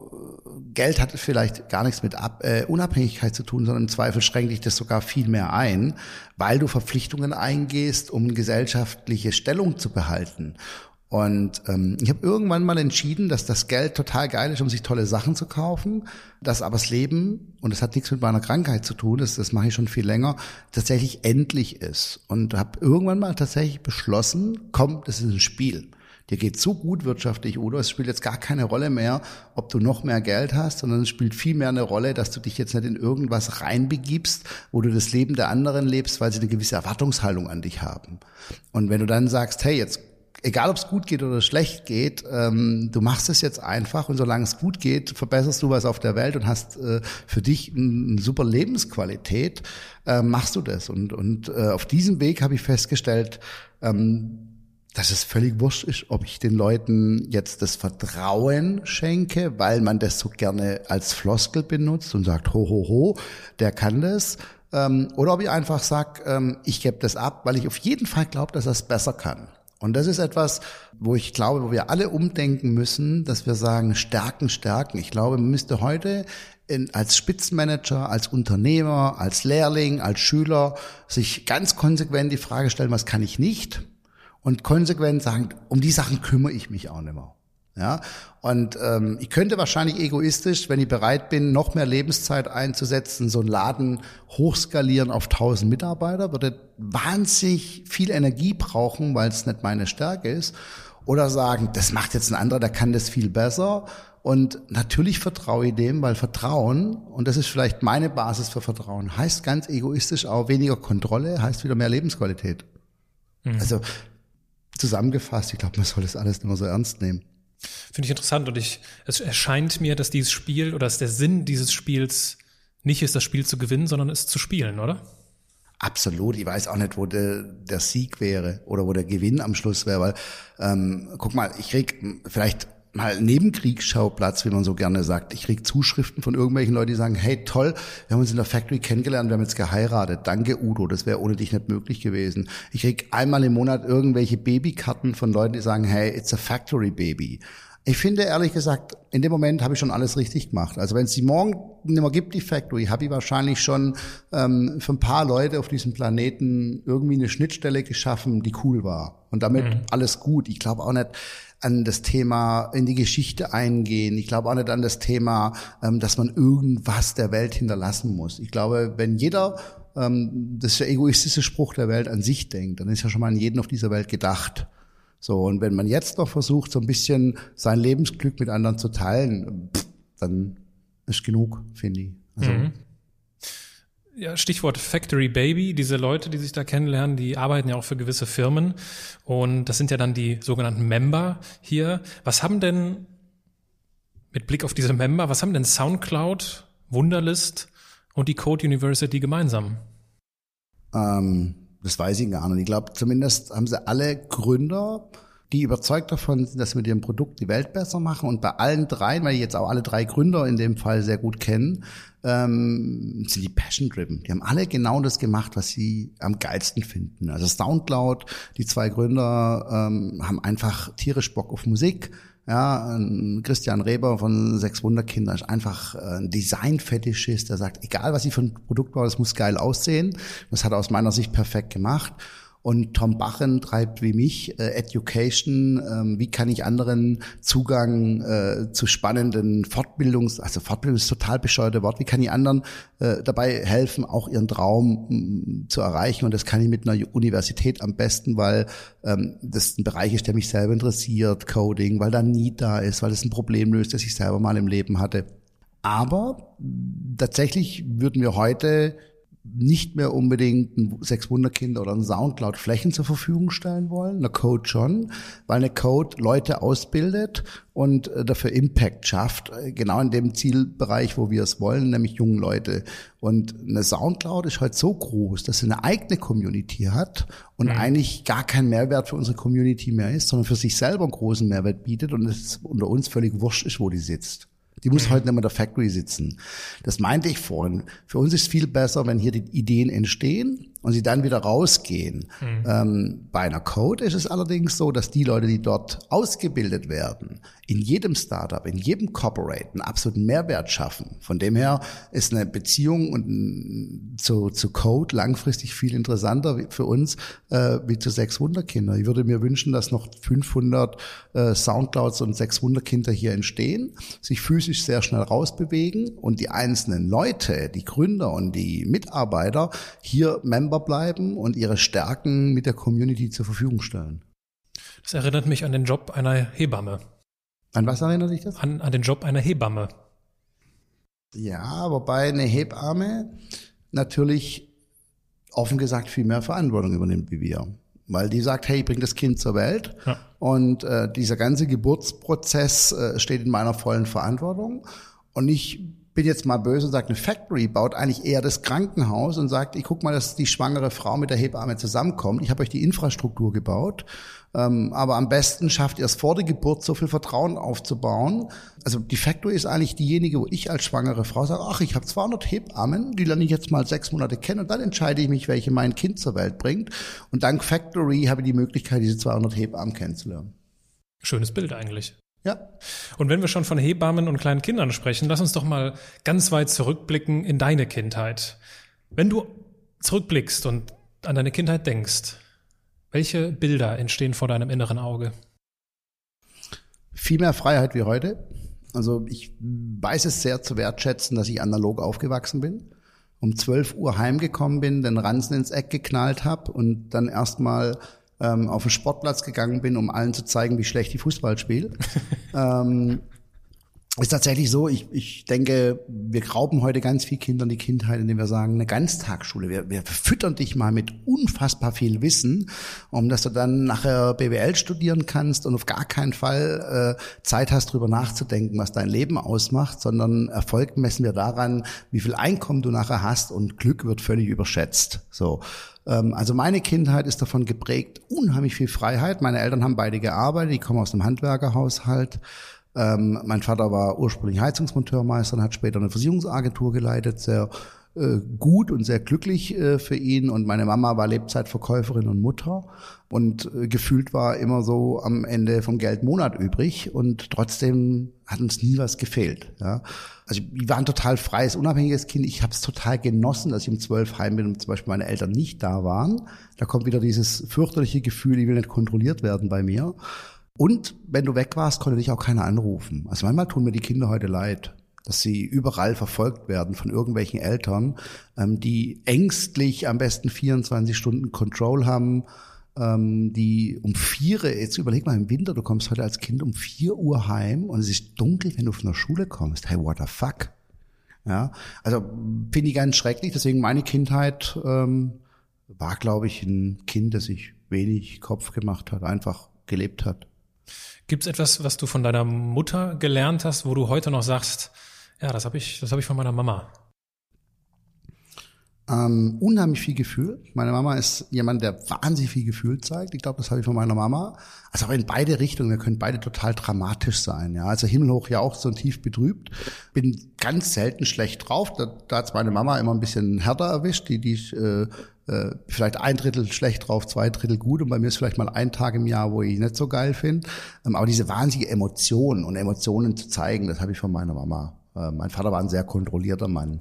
Geld hat vielleicht gar nichts mit Ab äh, Unabhängigkeit zu tun, sondern im Zweifel schränkt dich das sogar viel mehr ein, weil du Verpflichtungen eingehst, um gesellschaftliche Stellung zu behalten. Und ähm, ich habe irgendwann mal entschieden, dass das Geld total geil ist, um sich tolle Sachen zu kaufen, dass aber das Leben, und das hat nichts mit meiner Krankheit zu tun, das, das mache ich schon viel länger, tatsächlich endlich ist. Und habe irgendwann mal tatsächlich beschlossen, komm, das ist ein Spiel. Dir geht so gut wirtschaftlich, Udo, es spielt jetzt gar keine Rolle mehr, ob du noch mehr Geld hast, sondern es spielt viel mehr eine Rolle, dass du dich jetzt nicht in irgendwas reinbegibst, wo du das Leben der anderen lebst, weil sie eine gewisse Erwartungshaltung an dich haben. Und wenn du dann sagst, hey, jetzt egal ob es gut geht oder schlecht geht, ähm, du machst es jetzt einfach und solange es gut geht, verbesserst du was auf der Welt und hast äh, für dich eine super Lebensqualität, äh, machst du das. Und, und äh, auf diesem Weg habe ich festgestellt, ähm, dass es völlig wurscht ist, ob ich den Leuten jetzt das Vertrauen schenke, weil man das so gerne als Floskel benutzt und sagt, ho, ho, ho, der kann das. Ähm, oder ob ich einfach sage, ähm, ich gebe das ab, weil ich auf jeden Fall glaube, dass er es besser kann. Und das ist etwas, wo ich glaube, wo wir alle umdenken müssen, dass wir sagen, Stärken, Stärken. Ich glaube, man müsste heute in, als Spitzenmanager, als Unternehmer, als Lehrling, als Schüler sich ganz konsequent die Frage stellen, was kann ich nicht? Und konsequent sagen, um die Sachen kümmere ich mich auch nicht mehr. Ja, und ähm, ich könnte wahrscheinlich egoistisch, wenn ich bereit bin, noch mehr Lebenszeit einzusetzen, so einen Laden hochskalieren auf 1000 Mitarbeiter, würde wahnsinnig viel Energie brauchen, weil es nicht meine Stärke ist. Oder sagen, das macht jetzt ein anderer, der kann das viel besser. Und natürlich vertraue ich dem, weil Vertrauen, und das ist vielleicht meine Basis für Vertrauen, heißt ganz egoistisch auch weniger Kontrolle, heißt wieder mehr Lebensqualität. Mhm. Also zusammengefasst, ich glaube, man soll das alles nicht mehr so ernst nehmen. Finde ich interessant und ich, es erscheint mir, dass dieses Spiel oder dass der Sinn dieses Spiels nicht ist, das Spiel zu gewinnen, sondern es zu spielen, oder? Absolut. Ich weiß auch nicht, wo der, der Sieg wäre oder wo der Gewinn am Schluss wäre, weil ähm, guck mal, ich krieg vielleicht mal Nebenkriegsschauplatz, wie man so gerne sagt. Ich krieg Zuschriften von irgendwelchen Leuten, die sagen, hey toll, wir haben uns in der Factory kennengelernt, wir haben jetzt geheiratet. Danke Udo, das wäre ohne dich nicht möglich gewesen. Ich krieg einmal im Monat irgendwelche Babykarten von Leuten, die sagen, hey, it's a factory baby. Ich finde ehrlich gesagt, in dem Moment habe ich schon alles richtig gemacht. Also wenn es die morgen nicht mehr gibt, die Factory, habe ich wahrscheinlich schon ähm, für ein paar Leute auf diesem Planeten irgendwie eine Schnittstelle geschaffen, die cool war. Und damit mhm. alles gut. Ich glaube auch nicht, an das Thema in die Geschichte eingehen. Ich glaube auch nicht an das Thema, ähm, dass man irgendwas der Welt hinterlassen muss. Ich glaube, wenn jeder, ähm, das ist der egoistische Spruch der Welt, an sich denkt, dann ist ja schon mal an jeden auf dieser Welt gedacht. So, und wenn man jetzt noch versucht, so ein bisschen sein Lebensglück mit anderen zu teilen, pff, dann ist genug, finde ich. Also, mhm. Ja, Stichwort Factory Baby. Diese Leute, die sich da kennenlernen, die arbeiten ja auch für gewisse Firmen. Und das sind ja dann die sogenannten Member hier. Was haben denn, mit Blick auf diese Member, was haben denn Soundcloud, Wunderlist und die Code University gemeinsam? Ähm, das weiß ich gar nicht. Ich glaube, zumindest haben sie alle Gründer, die überzeugt davon sind, dass sie mit ihrem Produkt die Welt besser machen. Und bei allen dreien, weil ich jetzt auch alle drei Gründer in dem Fall sehr gut kennen, ähm, sind die passion-driven. Die haben alle genau das gemacht, was sie am geilsten finden. Also Soundcloud, die zwei Gründer ähm, haben einfach tierisch Bock auf Musik. Ja, Christian Reber von Sechs Wunderkinder ist einfach äh, ein Design-Fetischist, der sagt, egal was ich für ein Produkt baue, das muss geil aussehen. Das hat er aus meiner Sicht perfekt gemacht. Und Tom Bachen treibt wie mich äh, Education. Ähm, wie kann ich anderen Zugang äh, zu spannenden Fortbildungs, also Fortbildung ist total bescheuerte Wort. Wie kann ich anderen äh, dabei helfen, auch ihren Traum m, zu erreichen? Und das kann ich mit einer Universität am besten, weil ähm, das ein Bereich ist, der mich selber interessiert, Coding, weil da nie da ist, weil es ein Problem löst, das ich selber mal im Leben hatte. Aber tatsächlich würden wir heute nicht mehr unbedingt ein Sechs Wunderkinder oder ein Soundcloud Flächen zur Verfügung stellen wollen, eine Code schon, weil eine Code Leute ausbildet und äh, dafür Impact schafft, äh, genau in dem Zielbereich, wo wir es wollen, nämlich jungen Leute. Und eine Soundcloud ist halt so groß, dass sie eine eigene Community hat und mhm. eigentlich gar kein Mehrwert für unsere Community mehr ist, sondern für sich selber einen großen Mehrwert bietet und es unter uns völlig wurscht ist, wo die sitzt. Die muss mhm. heute nicht mehr in der Factory sitzen. Das meinte ich vorhin. Für uns ist viel besser, wenn hier die Ideen entstehen und sie dann wieder rausgehen. Mhm. Ähm, bei einer Code ist es allerdings so, dass die Leute, die dort ausgebildet werden, in jedem Startup, in jedem Corporate einen absoluten Mehrwert schaffen. Von dem her ist eine Beziehung und zu, zu Code langfristig viel interessanter für uns äh, wie zu sechs Wunderkinder. Ich würde mir wünschen, dass noch 500 äh, Soundclouds und sechs Wunderkinder hier entstehen, sich physisch sehr schnell rausbewegen und die einzelnen Leute, die Gründer und die Mitarbeiter hier Member bleiben und ihre Stärken mit der Community zur Verfügung stellen. Das erinnert mich an den Job einer Hebamme. An was erinnert dich das? An, an den Job einer Hebamme. Ja, wobei eine Hebamme natürlich offen gesagt viel mehr Verantwortung übernimmt wie wir. Weil die sagt, hey, bring das Kind zur Welt. Ja. Und äh, dieser ganze Geburtsprozess äh, steht in meiner vollen Verantwortung. Und ich bin jetzt mal böse und sage, eine Factory baut eigentlich eher das Krankenhaus und sagt, ich guck mal, dass die schwangere Frau mit der Hebamme zusammenkommt. Ich habe euch die Infrastruktur gebaut. Ähm, aber am besten schafft ihr es vor der Geburt so viel Vertrauen aufzubauen. Also die Factory ist eigentlich diejenige, wo ich als schwangere Frau sage, ach, ich habe 200 Hebammen, die lerne ich jetzt mal sechs Monate kennen und dann entscheide ich mich, welche mein Kind zur Welt bringt. Und dank Factory habe ich die Möglichkeit, diese 200 Hebammen kennenzulernen. Schönes Bild eigentlich. Ja. Und wenn wir schon von Hebammen und kleinen Kindern sprechen, lass uns doch mal ganz weit zurückblicken in deine Kindheit. Wenn du zurückblickst und an deine Kindheit denkst, welche Bilder entstehen vor deinem inneren Auge? Viel mehr Freiheit wie heute. Also ich weiß es sehr zu wertschätzen, dass ich analog aufgewachsen bin. Um 12 Uhr heimgekommen bin, den Ranzen ins Eck geknallt habe und dann erstmal ähm, auf den Sportplatz gegangen bin, um allen zu zeigen, wie schlecht ich Fußball spiele. ähm, ist tatsächlich so, ich, ich denke, wir rauben heute ganz viel Kindern die Kindheit, indem wir sagen, eine Ganztagsschule. Wir, wir füttern dich mal mit unfassbar viel Wissen, um dass du dann nachher BWL studieren kannst und auf gar keinen Fall äh, Zeit hast, drüber nachzudenken, was dein Leben ausmacht, sondern Erfolg messen wir daran, wie viel Einkommen du nachher hast und Glück wird völlig überschätzt. So. Ähm, also meine Kindheit ist davon geprägt, unheimlich viel Freiheit. Meine Eltern haben beide gearbeitet, die kommen aus einem Handwerkerhaushalt. Ähm, mein Vater war ursprünglich Heizungsmonteurmeister und hat später eine Versicherungsagentur geleitet, sehr äh, gut und sehr glücklich äh, für ihn. Und meine Mama war Lebzeitverkäuferin und Mutter. Und äh, gefühlt war immer so am Ende vom Geld Monat übrig. Und trotzdem hat uns nie was gefehlt. Ja. Also wir waren total freies, unabhängiges Kind. Ich habe es total genossen, dass ich um zwölf heim bin und zum Beispiel meine Eltern nicht da waren. Da kommt wieder dieses fürchterliche Gefühl, ich will nicht kontrolliert werden bei mir. Und wenn du weg warst, konnte dich auch keiner anrufen. Also manchmal tun mir die Kinder heute leid, dass sie überall verfolgt werden von irgendwelchen Eltern, ähm, die ängstlich am besten 24 Stunden Control haben, ähm, die um vier, jetzt überleg mal im Winter, du kommst heute als Kind um vier Uhr heim und es ist dunkel, wenn du von der Schule kommst. Hey, what the fuck? Ja, also finde ich ganz schrecklich. Deswegen meine Kindheit ähm, war, glaube ich, ein Kind, das sich wenig Kopf gemacht hat, einfach gelebt hat. Gibt es etwas, was du von deiner Mutter gelernt hast, wo du heute noch sagst, ja, das habe ich, das habe ich von meiner Mama? Ähm, unheimlich viel Gefühl. Meine Mama ist jemand, der wahnsinnig viel Gefühl zeigt. Ich glaube, das habe ich von meiner Mama. Also aber in beide Richtungen. Wir können beide total dramatisch sein. Ja, also himmelhoch ja auch so tief betrübt. Bin ganz selten schlecht drauf. Da, da hat meine Mama immer ein bisschen härter erwischt. Die, die äh, äh, vielleicht ein Drittel schlecht drauf, zwei Drittel gut. Und bei mir ist vielleicht mal ein Tag im Jahr, wo ich nicht so geil finde. Ähm, aber diese wahnsinnige Emotion und Emotionen zu zeigen, das habe ich von meiner Mama. Äh, mein Vater war ein sehr kontrollierter Mann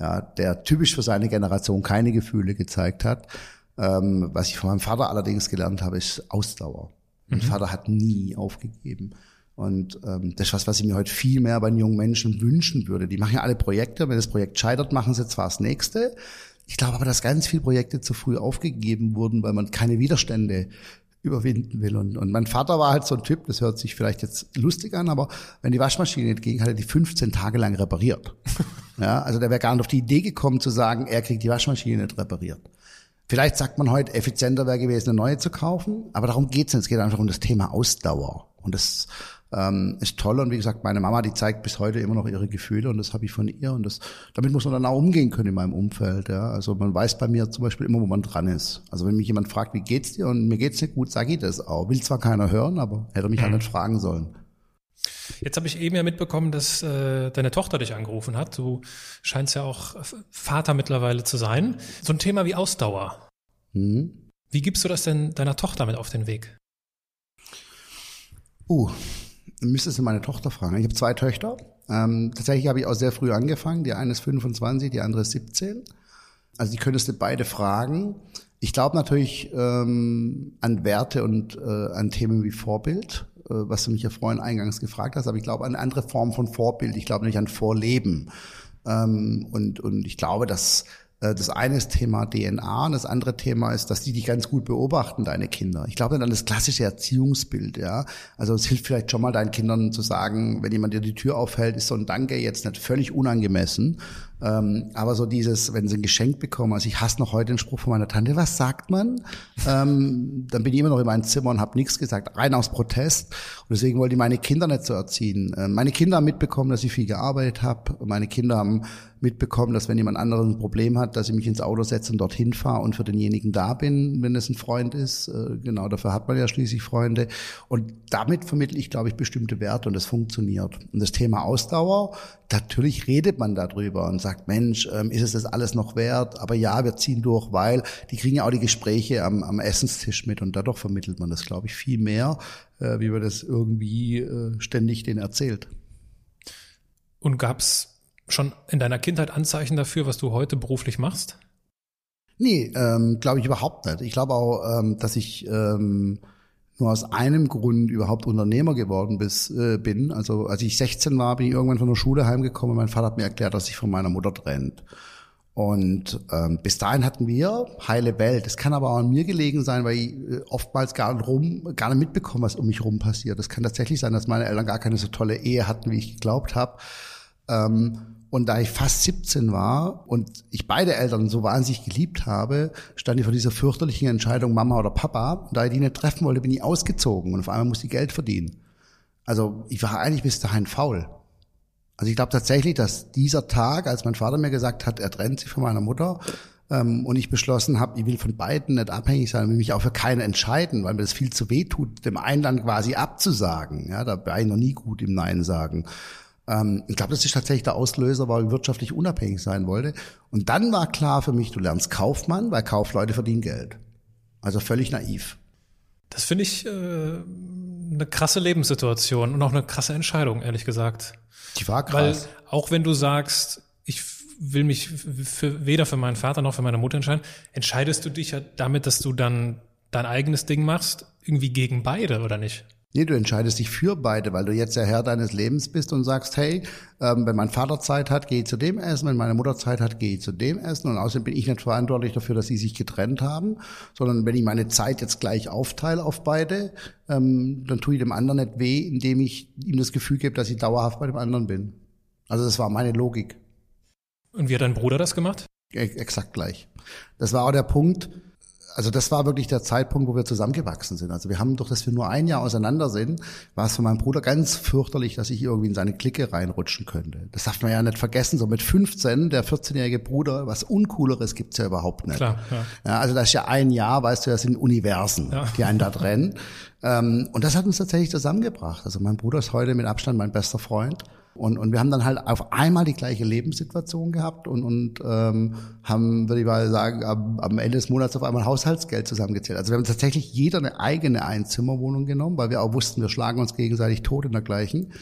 ja, der typisch für seine Generation keine Gefühle gezeigt hat. Ähm, was ich von meinem Vater allerdings gelernt habe, ist Ausdauer. Mein mhm. Vater hat nie aufgegeben. Und ähm, das ist was, was ich mir heute viel mehr bei den jungen Menschen wünschen würde. Die machen ja alle Projekte. Wenn das Projekt scheitert, machen sie zwar das nächste. Ich glaube aber, dass ganz viele Projekte zu früh aufgegeben wurden, weil man keine Widerstände überwinden will. Und, und mein Vater war halt so ein Typ, das hört sich vielleicht jetzt lustig an, aber wenn die Waschmaschine nicht ging, hat er die 15 Tage lang repariert. ja, also der wäre gar nicht auf die Idee gekommen zu sagen, er kriegt die Waschmaschine nicht repariert. Vielleicht sagt man heute, effizienter wäre gewesen, eine neue zu kaufen, aber darum geht's nicht. Es geht einfach um das Thema Ausdauer. Und das ähm, ist toll. Und wie gesagt, meine Mama, die zeigt bis heute immer noch ihre Gefühle und das habe ich von ihr. Und das, damit muss man dann auch umgehen können in meinem Umfeld. Ja. Also man weiß bei mir zum Beispiel immer, wo man dran ist. Also wenn mich jemand fragt, wie geht's dir und mir geht's nicht gut, sage ich das auch. Will zwar keiner hören, aber hätte mich halt mhm. nicht fragen sollen. Jetzt habe ich eben ja mitbekommen, dass äh, deine Tochter dich angerufen hat. Du scheinst ja auch Vater mittlerweile zu sein. So ein Thema wie Ausdauer. Mhm. Wie gibst du das denn deiner Tochter mit auf den Weg? Uh, müsstest du meine Tochter fragen. Ich habe zwei Töchter. Ähm, tatsächlich habe ich auch sehr früh angefangen. Die eine ist 25, die andere ist 17. Also die könntest du beide fragen. Ich glaube natürlich ähm, an Werte und äh, an Themen wie Vorbild, äh, was du mich ja vorhin eingangs gefragt hast. Aber ich glaube an eine andere Form von Vorbild. Ich glaube nicht an Vorleben. Ähm, und, und ich glaube, dass das eine ist Thema DNA und das andere Thema ist, dass die dich ganz gut beobachten, deine Kinder. Ich glaube dann das klassische Erziehungsbild, ja. Also es hilft vielleicht schon mal deinen Kindern zu sagen, wenn jemand dir die Tür aufhält, ist so ein Danke jetzt nicht völlig unangemessen, ähm, aber so dieses, wenn sie ein Geschenk bekommen, also ich hasse noch heute den Spruch von meiner Tante, was sagt man? ähm, dann bin ich immer noch in meinem Zimmer und habe nichts gesagt, rein aus Protest. Und deswegen wollte ich meine Kinder nicht so erziehen. Ähm, meine Kinder haben mitbekommen, dass ich viel gearbeitet habe. Meine Kinder haben mitbekommen, dass wenn jemand anderes ein Problem hat, dass ich mich ins Auto setze und dorthin fahre und für denjenigen da bin, wenn es ein Freund ist. Äh, genau, dafür hat man ja schließlich Freunde. Und damit vermittle ich, glaube ich, bestimmte Werte und das funktioniert. Und das Thema Ausdauer, natürlich redet man darüber und sagt, Mensch, ähm, ist es das alles noch wert? Aber ja, wir ziehen durch, weil die kriegen ja auch die Gespräche am, am Essenstisch mit und dadurch vermittelt man das, glaube ich, viel mehr, äh, wie man das irgendwie äh, ständig denen erzählt. Und gab's schon in deiner Kindheit Anzeichen dafür, was du heute beruflich machst? Nee, ähm, glaube ich überhaupt nicht. Ich glaube auch, ähm, dass ich ähm, nur aus einem Grund überhaupt Unternehmer geworden bis, äh, bin. Also als ich 16 war, bin ich irgendwann von der Schule heimgekommen. Mein Vater hat mir erklärt, dass sich von meiner Mutter trennt. Und ähm, bis dahin hatten wir heile Welt. Das kann aber auch an mir gelegen sein, weil ich äh, oftmals gar nicht, rum, gar nicht mitbekomme, was um mich rum passiert. Das kann tatsächlich sein, dass meine Eltern gar keine so tolle Ehe hatten, wie ich geglaubt habe. Ähm, und da ich fast 17 war und ich beide Eltern so wahnsinnig geliebt habe, stand ich vor dieser fürchterlichen Entscheidung, Mama oder Papa. Und da ich die nicht treffen wollte, bin ich ausgezogen und auf einmal musste ich Geld verdienen. Also ich war eigentlich bis dahin faul. Also ich glaube tatsächlich, dass dieser Tag, als mein Vater mir gesagt hat, er trennt sich von meiner Mutter, ähm, und ich beschlossen habe, ich will von beiden nicht abhängig sein, will mich auch für keinen entscheiden, weil mir das viel zu weh tut, dem einen dann quasi abzusagen. Ja, da war ich noch nie gut im Nein sagen. Ähm, ich glaube, das ist tatsächlich der Auslöser, weil ich wirtschaftlich unabhängig sein wollte. Und dann war klar für mich, du lernst Kaufmann, weil Kaufleute verdienen Geld. Also völlig naiv. Das finde ich äh, eine krasse Lebenssituation und auch eine krasse Entscheidung, ehrlich gesagt. Die war krass. Weil auch wenn du sagst, ich will mich für, weder für meinen Vater noch für meine Mutter entscheiden, entscheidest du dich ja damit, dass du dann dein eigenes Ding machst, irgendwie gegen beide, oder nicht? Nee, du entscheidest dich für beide, weil du jetzt der Herr deines Lebens bist und sagst, hey, ähm, wenn mein Vater Zeit hat, gehe ich zu dem essen, wenn meine Mutter Zeit hat, gehe ich zu dem essen und außerdem bin ich nicht verantwortlich dafür, dass sie sich getrennt haben, sondern wenn ich meine Zeit jetzt gleich aufteile auf beide, ähm, dann tue ich dem anderen nicht weh, indem ich ihm das Gefühl gebe, dass ich dauerhaft bei dem anderen bin. Also das war meine Logik. Und wie hat dein Bruder das gemacht? E exakt gleich. Das war auch der Punkt, also das war wirklich der Zeitpunkt, wo wir zusammengewachsen sind. Also wir haben durch, dass wir nur ein Jahr auseinander sind, war es für meinen Bruder ganz fürchterlich, dass ich irgendwie in seine Clique reinrutschen könnte. Das darf man ja nicht vergessen. So mit 15, der 14-jährige Bruder, was Uncooleres gibt's ja überhaupt nicht. Klar, ja. ja. also das ist ja ein Jahr, weißt du, das sind Universen, ja. die einen da trennen. ähm, und das hat uns tatsächlich zusammengebracht. Also mein Bruder ist heute mit Abstand mein bester Freund. Und, und wir haben dann halt auf einmal die gleiche Lebenssituation gehabt und, und ähm, haben, würde ich mal sagen, am, am Ende des Monats auf einmal Haushaltsgeld zusammengezählt. Also wir haben tatsächlich jeder eine eigene Einzimmerwohnung genommen, weil wir auch wussten, wir schlagen uns gegenseitig tot in der gleichen.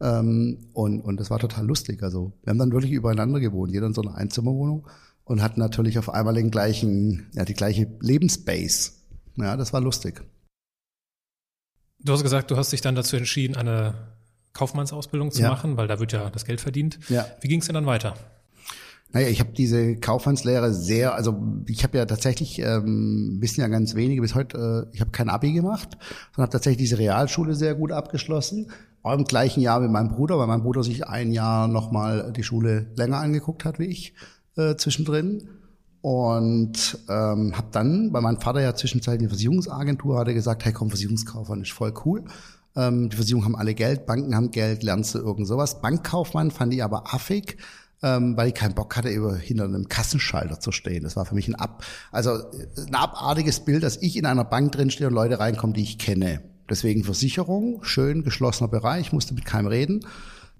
Ähm, und, und das war total lustig. Also wir haben dann wirklich übereinander gewohnt, jeder in so einer Einzimmerwohnung und hatten natürlich auf einmal den gleichen, ja, die gleiche Lebensbase. Ja, das war lustig. Du hast gesagt, du hast dich dann dazu entschieden, eine Kaufmannsausbildung zu ja. machen, weil da wird ja das Geld verdient. Ja. Wie ging es denn dann weiter? Naja, ich habe diese Kaufmannslehre sehr, also ich habe ja tatsächlich, ähm, wissen ja ganz wenige bis heute, äh, ich habe kein Abi gemacht, sondern habe tatsächlich diese Realschule sehr gut abgeschlossen. Auch im gleichen Jahr mit meinem Bruder, weil mein Bruder sich ein Jahr nochmal die Schule länger angeguckt hat wie ich äh, zwischendrin. Und ähm, habe dann, weil mein Vater ja zwischenzeitlich eine Versicherungsagentur hatte, gesagt, hey komm, Versicherungskaufmann ist voll cool. Ähm, die Versicherungen haben alle Geld, Banken haben Geld, lernst du irgend sowas. Bankkaufmann fand ich aber affig, ähm, weil ich keinen Bock hatte, über hinter einem Kassenschalter zu stehen. Das war für mich ein ab, also ein abartiges Bild, dass ich in einer Bank drinstehe und Leute reinkommen, die ich kenne. Deswegen Versicherung, schön geschlossener Bereich, musste mit keinem reden.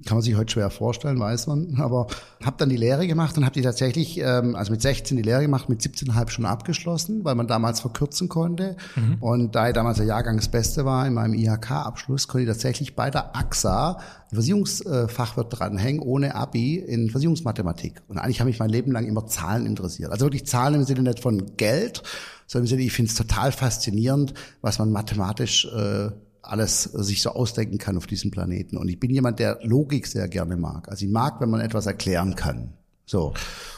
Kann man sich heute schwer vorstellen, weiß man. Aber habe dann die Lehre gemacht und habe die tatsächlich, ähm, also mit 16 die Lehre gemacht, mit 17,5 schon abgeschlossen, weil man damals verkürzen konnte. Mhm. Und da ich damals der Jahrgang das Beste war in meinem IHK-Abschluss, konnte ich tatsächlich bei der AXA Versicherungsfachwirt dranhängen, ohne Abi in Versicherungsmathematik. Und eigentlich habe mich mein Leben lang immer Zahlen interessiert. Also wirklich Zahlen im Sinne nicht von Geld, sondern im Sinne, ich finde es total faszinierend, was man mathematisch äh, alles sich so ausdenken kann auf diesem Planeten. Und ich bin jemand, der Logik sehr gerne mag. Also ich mag, wenn man etwas erklären kann. So.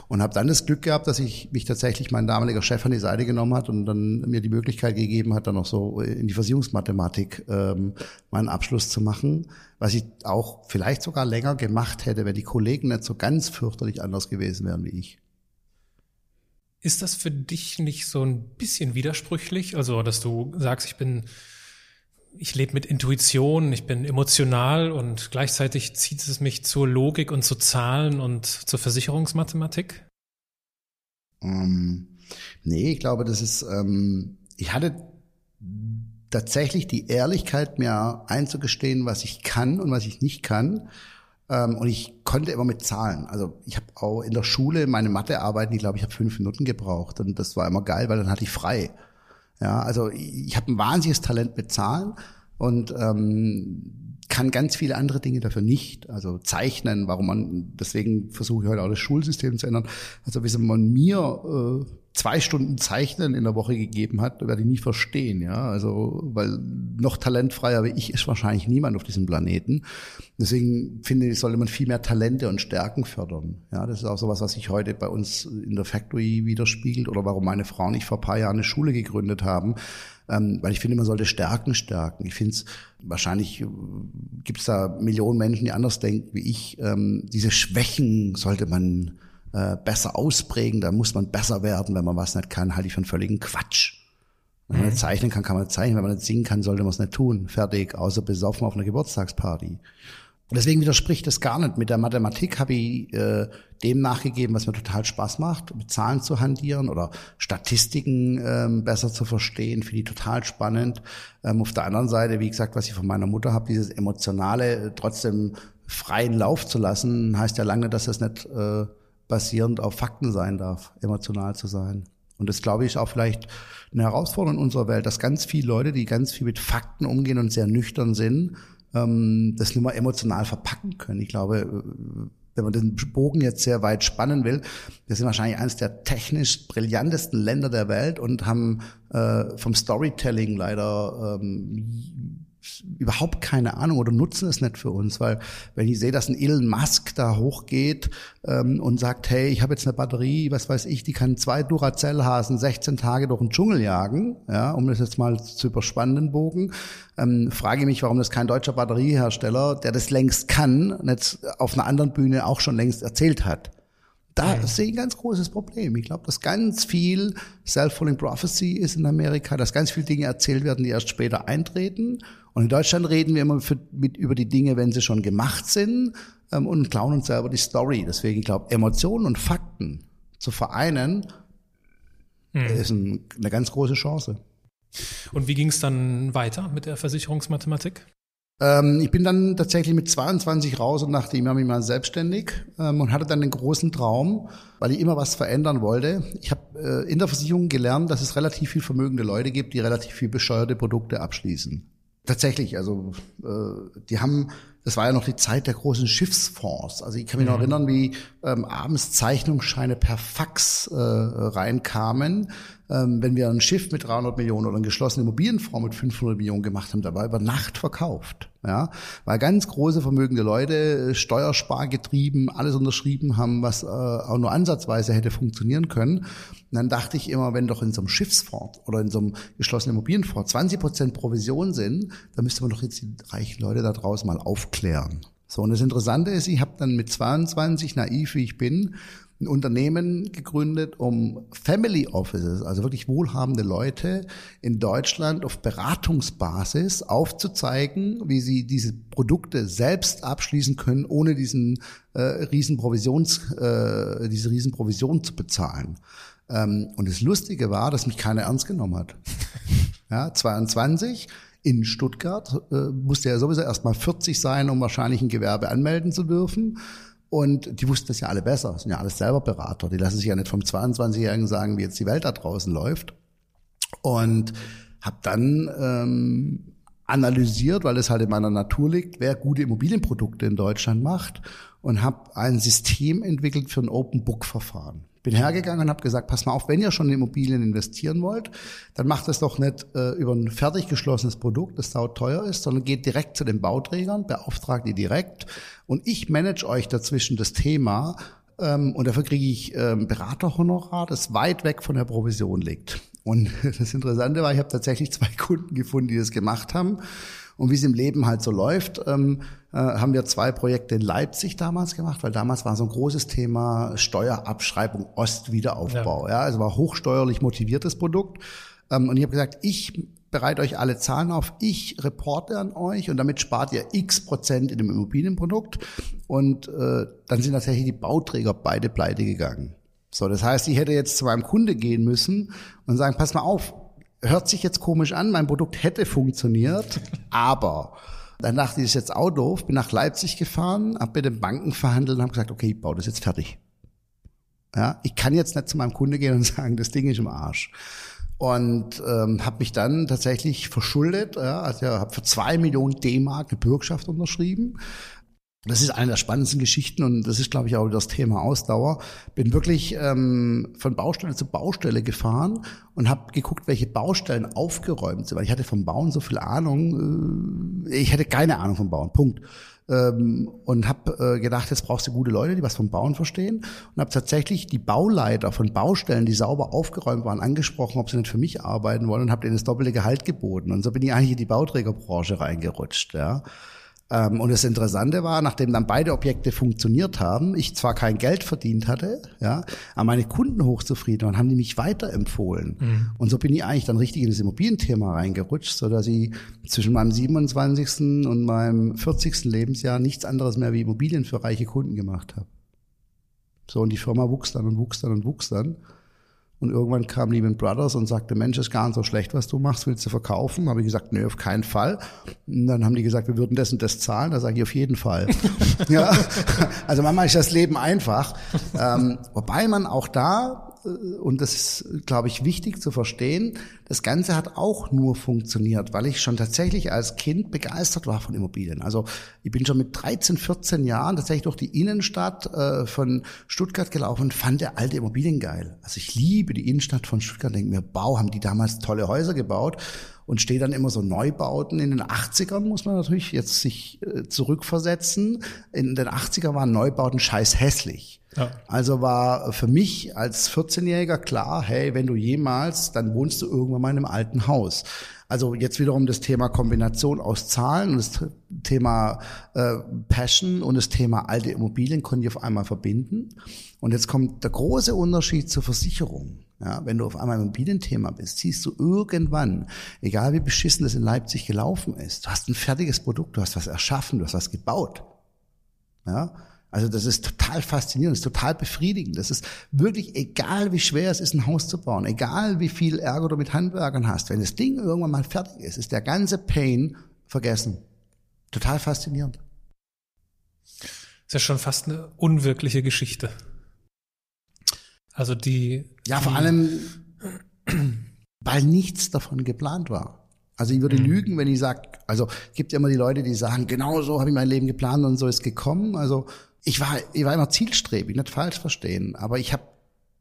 Und habe dann das Glück gehabt, dass ich mich tatsächlich mein damaliger Chef an die Seite genommen hat und dann mir die Möglichkeit gegeben hat, dann noch so in die Versicherungsmathematik ähm, meinen Abschluss zu machen, was ich auch vielleicht sogar länger gemacht hätte, wenn die Kollegen nicht so ganz fürchterlich anders gewesen wären wie ich. Ist das für dich nicht so ein bisschen widersprüchlich? Also, dass du sagst, ich bin ich lebe mit Intuition, ich bin emotional und gleichzeitig zieht es mich zur Logik und zu Zahlen und zur Versicherungsmathematik? Ähm, nee, ich glaube, das ist, ähm, ich hatte tatsächlich die Ehrlichkeit, mir einzugestehen, was ich kann und was ich nicht kann. Ähm, und ich konnte immer mit Zahlen. Also ich habe auch in der Schule meine Mathearbeiten, ich glaube, ich habe fünf Minuten gebraucht. Und das war immer geil, weil dann hatte ich frei. Ja, also ich habe ein wahnsinniges Talent mit Zahlen und ähm, kann ganz viele andere Dinge dafür nicht. Also zeichnen, warum man, deswegen versuche ich heute auch das Schulsystem zu ändern. Also wie man mir äh, zwei Stunden Zeichnen in der Woche gegeben hat, werde ich nie verstehen, ja. Also, weil noch talentfreier wie ich ist wahrscheinlich niemand auf diesem Planeten. Deswegen finde ich, sollte man viel mehr Talente und Stärken fördern. Ja, das ist auch sowas, was sich heute bei uns in der Factory widerspiegelt oder warum meine Frau und ich vor ein paar Jahren eine Schule gegründet haben. Ähm, weil ich finde, man sollte Stärken stärken. Ich finde es, wahrscheinlich äh, gibt es da Millionen Menschen, die anders denken wie ich. Ähm, diese Schwächen sollte man äh, besser ausprägen, da muss man besser werden, wenn man was nicht kann, halte ich für einen völligen Quatsch. Wenn man nicht mhm. zeichnen kann, kann man nicht zeichnen. Wenn man nicht singen kann, sollte man es nicht tun. Fertig, außer besoffen auf einer Geburtstagsparty. Und deswegen widerspricht das gar nicht. Mit der Mathematik habe ich äh, dem nachgegeben, was mir total Spaß macht, mit Zahlen zu handieren oder Statistiken ähm, besser zu verstehen, finde ich total spannend. Ähm, auf der anderen Seite, wie gesagt, was ich von meiner Mutter habe, dieses Emotionale äh, trotzdem freien Lauf zu lassen, heißt ja lange, dass das nicht äh, basierend auf Fakten sein darf, emotional zu sein. Und das, glaube ich, auch vielleicht eine Herausforderung in unserer Welt, dass ganz viele Leute, die ganz viel mit Fakten umgehen und sehr nüchtern sind, ähm, das nicht mehr emotional verpacken können. Ich glaube, wenn man den Bogen jetzt sehr weit spannen will, wir sind wahrscheinlich eines der technisch brillantesten Länder der Welt und haben äh, vom Storytelling leider ähm, überhaupt keine Ahnung oder nutzen es nicht für uns, weil wenn ich sehe, dass ein Elon Musk da hochgeht ähm, und sagt, hey, ich habe jetzt eine Batterie, was weiß ich, die kann zwei Duracell-Hasen 16 Tage durch den Dschungel jagen, ja, um das jetzt mal zu überspannen, den Bogen, ähm, frage ich mich, warum das kein deutscher Batteriehersteller, der das längst kann, jetzt auf einer anderen Bühne auch schon längst erzählt hat. Da ja. sehe ich ein ganz großes Problem. Ich glaube, dass ganz viel Self-Fulfilling Prophecy ist in Amerika, dass ganz viele Dinge erzählt werden, die erst später eintreten und in Deutschland reden wir immer für, mit, über die Dinge, wenn sie schon gemacht sind ähm, und klauen uns selber die Story. Deswegen, ich glaube, Emotionen und Fakten zu vereinen, hm. ist ein, eine ganz große Chance. Und wie ging es dann weiter mit der Versicherungsmathematik? Ähm, ich bin dann tatsächlich mit 22 raus und dachte, ich mache mich mal selbstständig ähm, und hatte dann den großen Traum, weil ich immer was verändern wollte. Ich habe äh, in der Versicherung gelernt, dass es relativ viel vermögende Leute gibt, die relativ viel bescheuerte Produkte abschließen. Tatsächlich, also äh, die haben, das war ja noch die Zeit der großen Schiffsfonds. Also ich kann mich mhm. noch erinnern, wie ähm, abends Zeichnungsscheine per Fax äh, reinkamen ähm, wenn wir ein Schiff mit 300 Millionen oder einen geschlossenen Immobilienfonds mit 500 Millionen gemacht haben, dabei über Nacht verkauft. Ja, weil ganz große vermögende Leute, äh, steuerspargetrieben, alles unterschrieben haben, was äh, auch nur ansatzweise hätte funktionieren können. Und dann dachte ich immer, wenn doch in so einem Schiffsfonds oder in so einem geschlossenen Immobilienfonds 20 Prozent Provision sind, dann müsste man doch jetzt die reichen Leute da draußen mal aufklären. So, und das Interessante ist, ich habe dann mit 22, naiv wie ich bin, ein Unternehmen gegründet, um Family Offices, also wirklich wohlhabende Leute in Deutschland auf Beratungsbasis aufzuzeigen, wie sie diese Produkte selbst abschließen können, ohne diesen äh, riesen Provisions, äh, diese riesen Provision zu bezahlen. Ähm, und das Lustige war, dass mich keiner ernst genommen hat. ja, 22 in Stuttgart äh, musste ja sowieso erst mal 40 sein, um wahrscheinlich ein Gewerbe anmelden zu dürfen. Und die wussten das ja alle besser, das sind ja alles selber Berater. Die lassen sich ja nicht vom 22-Jährigen sagen, wie jetzt die Welt da draußen läuft. Und habe dann ähm, analysiert, weil es halt in meiner Natur liegt, wer gute Immobilienprodukte in Deutschland macht und habe ein System entwickelt für ein Open Book Verfahren. Bin hergegangen und habe gesagt, pass mal auf, wenn ihr schon in Immobilien investieren wollt, dann macht das doch nicht äh, über ein fertig geschlossenes Produkt, das sau teuer ist, sondern geht direkt zu den Bauträgern, beauftragt die direkt und ich manage euch dazwischen das Thema ähm, und dafür kriege ich ähm, Beraterhonorar, das weit weg von der Provision liegt. Und das Interessante war, ich habe tatsächlich zwei Kunden gefunden, die das gemacht haben. Und wie es im Leben halt so läuft, ähm, äh, haben wir zwei Projekte in Leipzig damals gemacht, weil damals war so ein großes Thema Steuerabschreibung Ostwiederaufbau. Ja. ja also war hochsteuerlich motiviertes Produkt. Ähm, und ich habe gesagt, ich bereite euch alle Zahlen auf, ich reporte an euch und damit spart ihr x Prozent in dem Immobilienprodukt. Und äh, dann sind tatsächlich die Bauträger beide pleite gegangen. So, das heißt, ich hätte jetzt zu meinem Kunde gehen müssen und sagen, pass mal auf, hört sich jetzt komisch an, mein Produkt hätte funktioniert, aber dann dachte ich, das ist jetzt auch doof, bin nach Leipzig gefahren, habe mit den Banken verhandelt und habe gesagt, okay, ich baue das jetzt fertig. Ja, ich kann jetzt nicht zu meinem Kunde gehen und sagen, das Ding ist im Arsch. Und ähm, habe mich dann tatsächlich verschuldet, ja, also habe für zwei Millionen D-Mark eine Bürgschaft unterschrieben, das ist eine der spannendsten Geschichten und das ist, glaube ich, auch das Thema Ausdauer. Bin wirklich ähm, von Baustelle zu Baustelle gefahren und habe geguckt, welche Baustellen aufgeräumt sind, weil ich hatte vom Bauen so viel Ahnung. Äh, ich hätte keine Ahnung vom Bauen. Punkt. Ähm, und habe äh, gedacht, jetzt brauchst du gute Leute, die was vom Bauen verstehen. Und habe tatsächlich die Bauleiter von Baustellen, die sauber aufgeräumt waren, angesprochen, ob sie nicht für mich arbeiten wollen und habe denen das doppelte Gehalt geboten. Und so bin ich eigentlich in die Bauträgerbranche reingerutscht. Ja. Ähm, und das Interessante war, nachdem dann beide Objekte funktioniert haben, ich zwar kein Geld verdient hatte, ja, aber meine Kunden hochzufrieden waren, haben die mich weiterempfohlen. Mhm. Und so bin ich eigentlich dann richtig in das Immobilienthema reingerutscht, so dass ich zwischen meinem 27. und meinem 40. Lebensjahr nichts anderes mehr wie Immobilien für reiche Kunden gemacht habe. So, und die Firma wuchs dann und wuchs dann und wuchs dann. Und irgendwann kam Lehman Brothers und sagte, Mensch, ist gar nicht so schlecht, was du machst, willst du verkaufen? Habe ich gesagt, nö, auf keinen Fall. Und dann haben die gesagt, wir würden das und das zahlen. Da sage ich, auf jeden Fall. ja, also manchmal ist das Leben einfach. Ähm, wobei man auch da und das ist, glaube ich, wichtig zu verstehen, das Ganze hat auch nur funktioniert, weil ich schon tatsächlich als Kind begeistert war von Immobilien. Also ich bin schon mit 13, 14 Jahren tatsächlich durch die Innenstadt äh, von Stuttgart gelaufen und fand der alte Immobilien geil. Also ich liebe die Innenstadt von Stuttgart, denke mir, Bau, haben die damals tolle Häuser gebaut. und stehe dann immer so Neubauten. In den 80ern muss man natürlich jetzt sich äh, zurückversetzen. In den 80er waren Neubauten scheiß hässlich. Ja. Also war für mich als 14-Jähriger klar, hey, wenn du jemals, dann wohnst du irgendwann mal in einem alten Haus. Also jetzt wiederum das Thema Kombination aus Zahlen und das Thema äh, Passion und das Thema alte Immobilien konnte ich auf einmal verbinden. Und jetzt kommt der große Unterschied zur Versicherung. Ja, wenn du auf einmal im Immobilienthema bist, siehst du irgendwann, egal wie beschissen das in Leipzig gelaufen ist, du hast ein fertiges Produkt, du hast was erschaffen, du hast was gebaut. Ja, also das ist total faszinierend, das ist total befriedigend. Das ist wirklich egal, wie schwer es ist, ein Haus zu bauen, egal wie viel Ärger du mit Handwerkern hast. Wenn das Ding irgendwann mal fertig ist, ist der ganze Pain vergessen. Total faszinierend. Das ist ja schon fast eine unwirkliche Geschichte. Also die. Ja, vor allem, weil nichts davon geplant war. Also ich würde mhm. lügen, wenn ich sage, also gibt ja immer die Leute, die sagen, genau so habe ich mein Leben geplant und so ist gekommen. Also ich war, ich war immer zielstrebig, nicht falsch verstehen, aber ich habe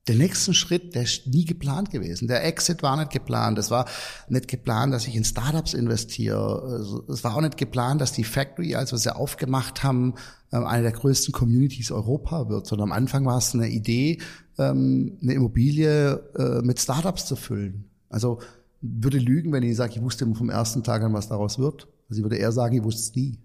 den nächsten Schritt, der ist nie geplant gewesen. Der Exit war nicht geplant. Es war nicht geplant, dass ich in Startups investiere. Es war auch nicht geplant, dass die Factory, als wir sie aufgemacht haben, ähm, eine der größten Communities Europa wird. Sondern am Anfang war es eine Idee, ähm, eine Immobilie äh, mit Startups zu füllen. Also würde lügen, wenn ich sage, ich wusste vom ersten Tag an, was daraus wird. Also ich würde eher sagen, ich wusste es nie.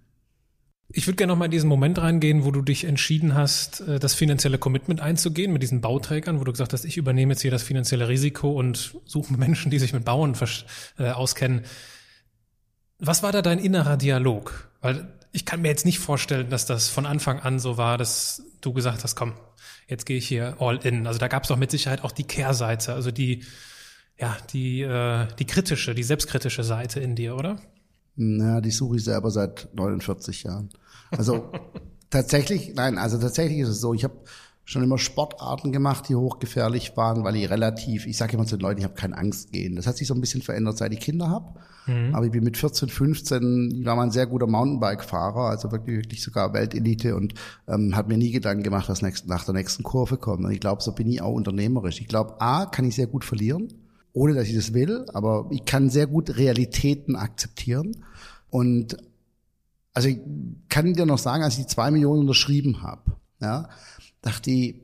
Ich würde gerne noch mal in diesen Moment reingehen, wo du dich entschieden hast, äh, das finanzielle Commitment einzugehen mit diesen Bauträgern, wo du gesagt hast, ich übernehme jetzt hier das finanzielle Risiko und suche Menschen, die sich mit Bauen äh, auskennen. Was war da dein innerer Dialog? Weil ich kann mir jetzt nicht vorstellen, dass das von Anfang an so war, dass du gesagt hast, komm, jetzt gehe ich hier all in. Also da gab es doch mit Sicherheit auch die Kehrseite, also die, ja, die, äh, die kritische, die selbstkritische Seite in dir, oder? Na, die suche ich selber seit 49 Jahren. Also tatsächlich, nein, also tatsächlich ist es so, ich habe schon immer Sportarten gemacht, die hochgefährlich waren, weil ich relativ, ich sage immer zu den Leuten, ich habe keine Angst gehen. Das hat sich so ein bisschen verändert, seit ich Kinder habe. Mhm. Aber ich bin mit 14, 15, ich war mal ein sehr guter Mountainbike-Fahrer, also wirklich, wirklich sogar Weltelite und ähm, hat mir nie Gedanken gemacht, was nächst, nach der nächsten Kurve kommt. Und ich glaube, so bin ich auch unternehmerisch. Ich glaube, A, kann ich sehr gut verlieren, ohne dass ich das will, aber ich kann sehr gut Realitäten akzeptieren. Und also ich kann dir noch sagen, als ich die zwei Millionen unterschrieben habe, ja, dachte ich,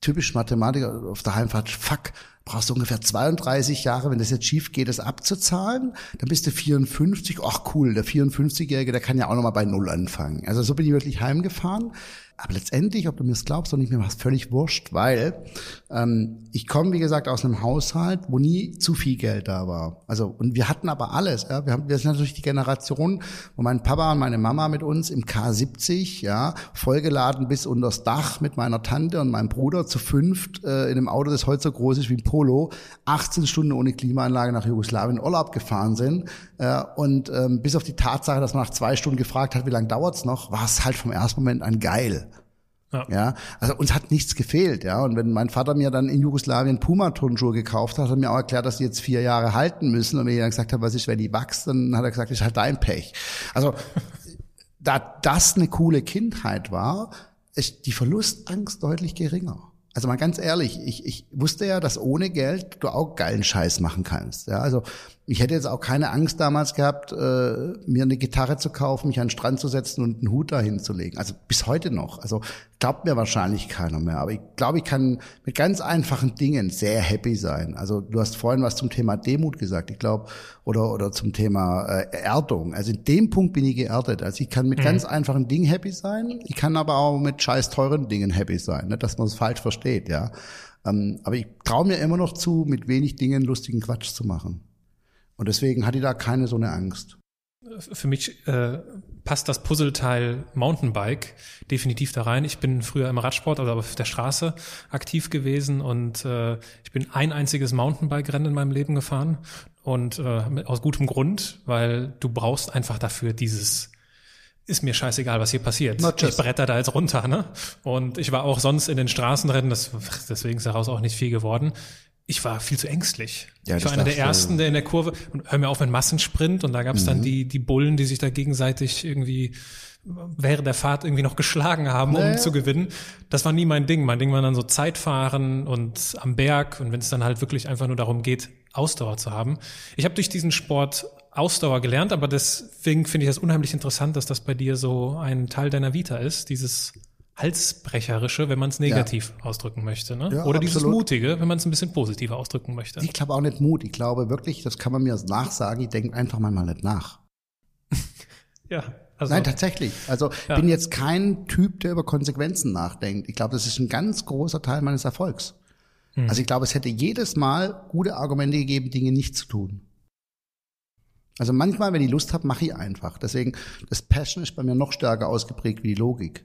typisch Mathematiker auf der Heimfahrt, fuck, brauchst du ungefähr 32 Jahre, wenn das jetzt schief geht, das abzuzahlen, dann bist du 54, ach cool, der 54-Jährige, der kann ja auch nochmal bei Null anfangen. Also so bin ich wirklich heimgefahren. Aber letztendlich, ob du mir das glaubst oder nicht, mir war es völlig wurscht, weil ähm, ich komme, wie gesagt, aus einem Haushalt, wo nie zu viel Geld da war. Also und wir hatten aber alles. Ja, wir haben, wir sind natürlich die Generation, wo mein Papa und meine Mama mit uns im K70, ja, vollgeladen bis unters Dach mit meiner Tante und meinem Bruder zu fünft äh, in einem Auto, das heute so groß ist wie ein Polo, 18 Stunden ohne Klimaanlage nach Jugoslawien Urlaub gefahren sind. Äh, und ähm, bis auf die Tatsache, dass man nach zwei Stunden gefragt hat, wie lange dauert's noch, war es halt vom ersten Moment an geil. Ja. ja. also uns hat nichts gefehlt, ja. Und wenn mein Vater mir dann in Jugoslawien Puma-Turnschuhe gekauft hat, hat er mir auch erklärt, dass die jetzt vier Jahre halten müssen. Und wenn ich dann gesagt habe, was ist, wenn die wächst, dann hat er gesagt, ist halt dein Pech. Also, da das eine coole Kindheit war, ist die Verlustangst deutlich geringer. Also mal ganz ehrlich, ich, ich wusste ja, dass ohne Geld du auch geilen Scheiß machen kannst. Ja, also ich hätte jetzt auch keine Angst damals gehabt, äh, mir eine Gitarre zu kaufen, mich an den Strand zu setzen und einen Hut dahin zu legen. Also bis heute noch. Also glaubt mir wahrscheinlich keiner mehr. Aber ich glaube, ich kann mit ganz einfachen Dingen sehr happy sein. Also du hast vorhin was zum Thema Demut gesagt. Ich glaube, oder, oder zum Thema äh, Erdung. Also in dem Punkt bin ich geerdet. Also ich kann mit mhm. ganz einfachen Dingen happy sein. Ich kann aber auch mit scheiß teuren Dingen happy sein. Nicht, dass man es falsch versteht, ja. Ähm, aber ich traue mir immer noch zu, mit wenig Dingen lustigen Quatsch zu machen. Und deswegen hatte ich da keine so eine Angst. Für mich äh, passt das Puzzleteil Mountainbike definitiv da rein. Ich bin früher im Radsport, also auf der Straße aktiv gewesen und äh, ich bin ein einziges Mountainbike-Rennen in meinem Leben gefahren und äh, aus gutem Grund, weil du brauchst einfach dafür dieses ist mir scheißegal, was hier passiert. Ich bretter da jetzt runter, ne? Und ich war auch sonst in den Straßenrennen, das, deswegen ist daraus auch nicht viel geworden ich war viel zu ängstlich. Ja, ich war einer der ersten, der in der Kurve und hör mir auf mit Massensprint und da gab es mhm. dann die die Bullen, die sich da gegenseitig irgendwie während der Fahrt irgendwie noch geschlagen haben, um naja. zu gewinnen. Das war nie mein Ding. Mein Ding war dann so Zeitfahren und am Berg und wenn es dann halt wirklich einfach nur darum geht, Ausdauer zu haben. Ich habe durch diesen Sport Ausdauer gelernt, aber deswegen finde ich das unheimlich interessant, dass das bei dir so ein Teil deiner Vita ist, dieses Halsbrecherische, wenn man es negativ ja. ausdrücken möchte. Ne? Ja, Oder absolut. dieses Mutige, wenn man es ein bisschen positiver ausdrücken möchte. Ich glaube auch nicht Mut. Ich glaube wirklich, das kann man mir nachsagen, ich denke einfach mal nicht nach. ja. Also, Nein, tatsächlich. Also ja. bin jetzt kein Typ, der über Konsequenzen nachdenkt. Ich glaube, das ist ein ganz großer Teil meines Erfolgs. Hm. Also ich glaube, es hätte jedes Mal gute Argumente gegeben, Dinge nicht zu tun. Also manchmal, wenn ich Lust habe, mache ich einfach. Deswegen, das Passion ist bei mir noch stärker ausgeprägt wie die Logik.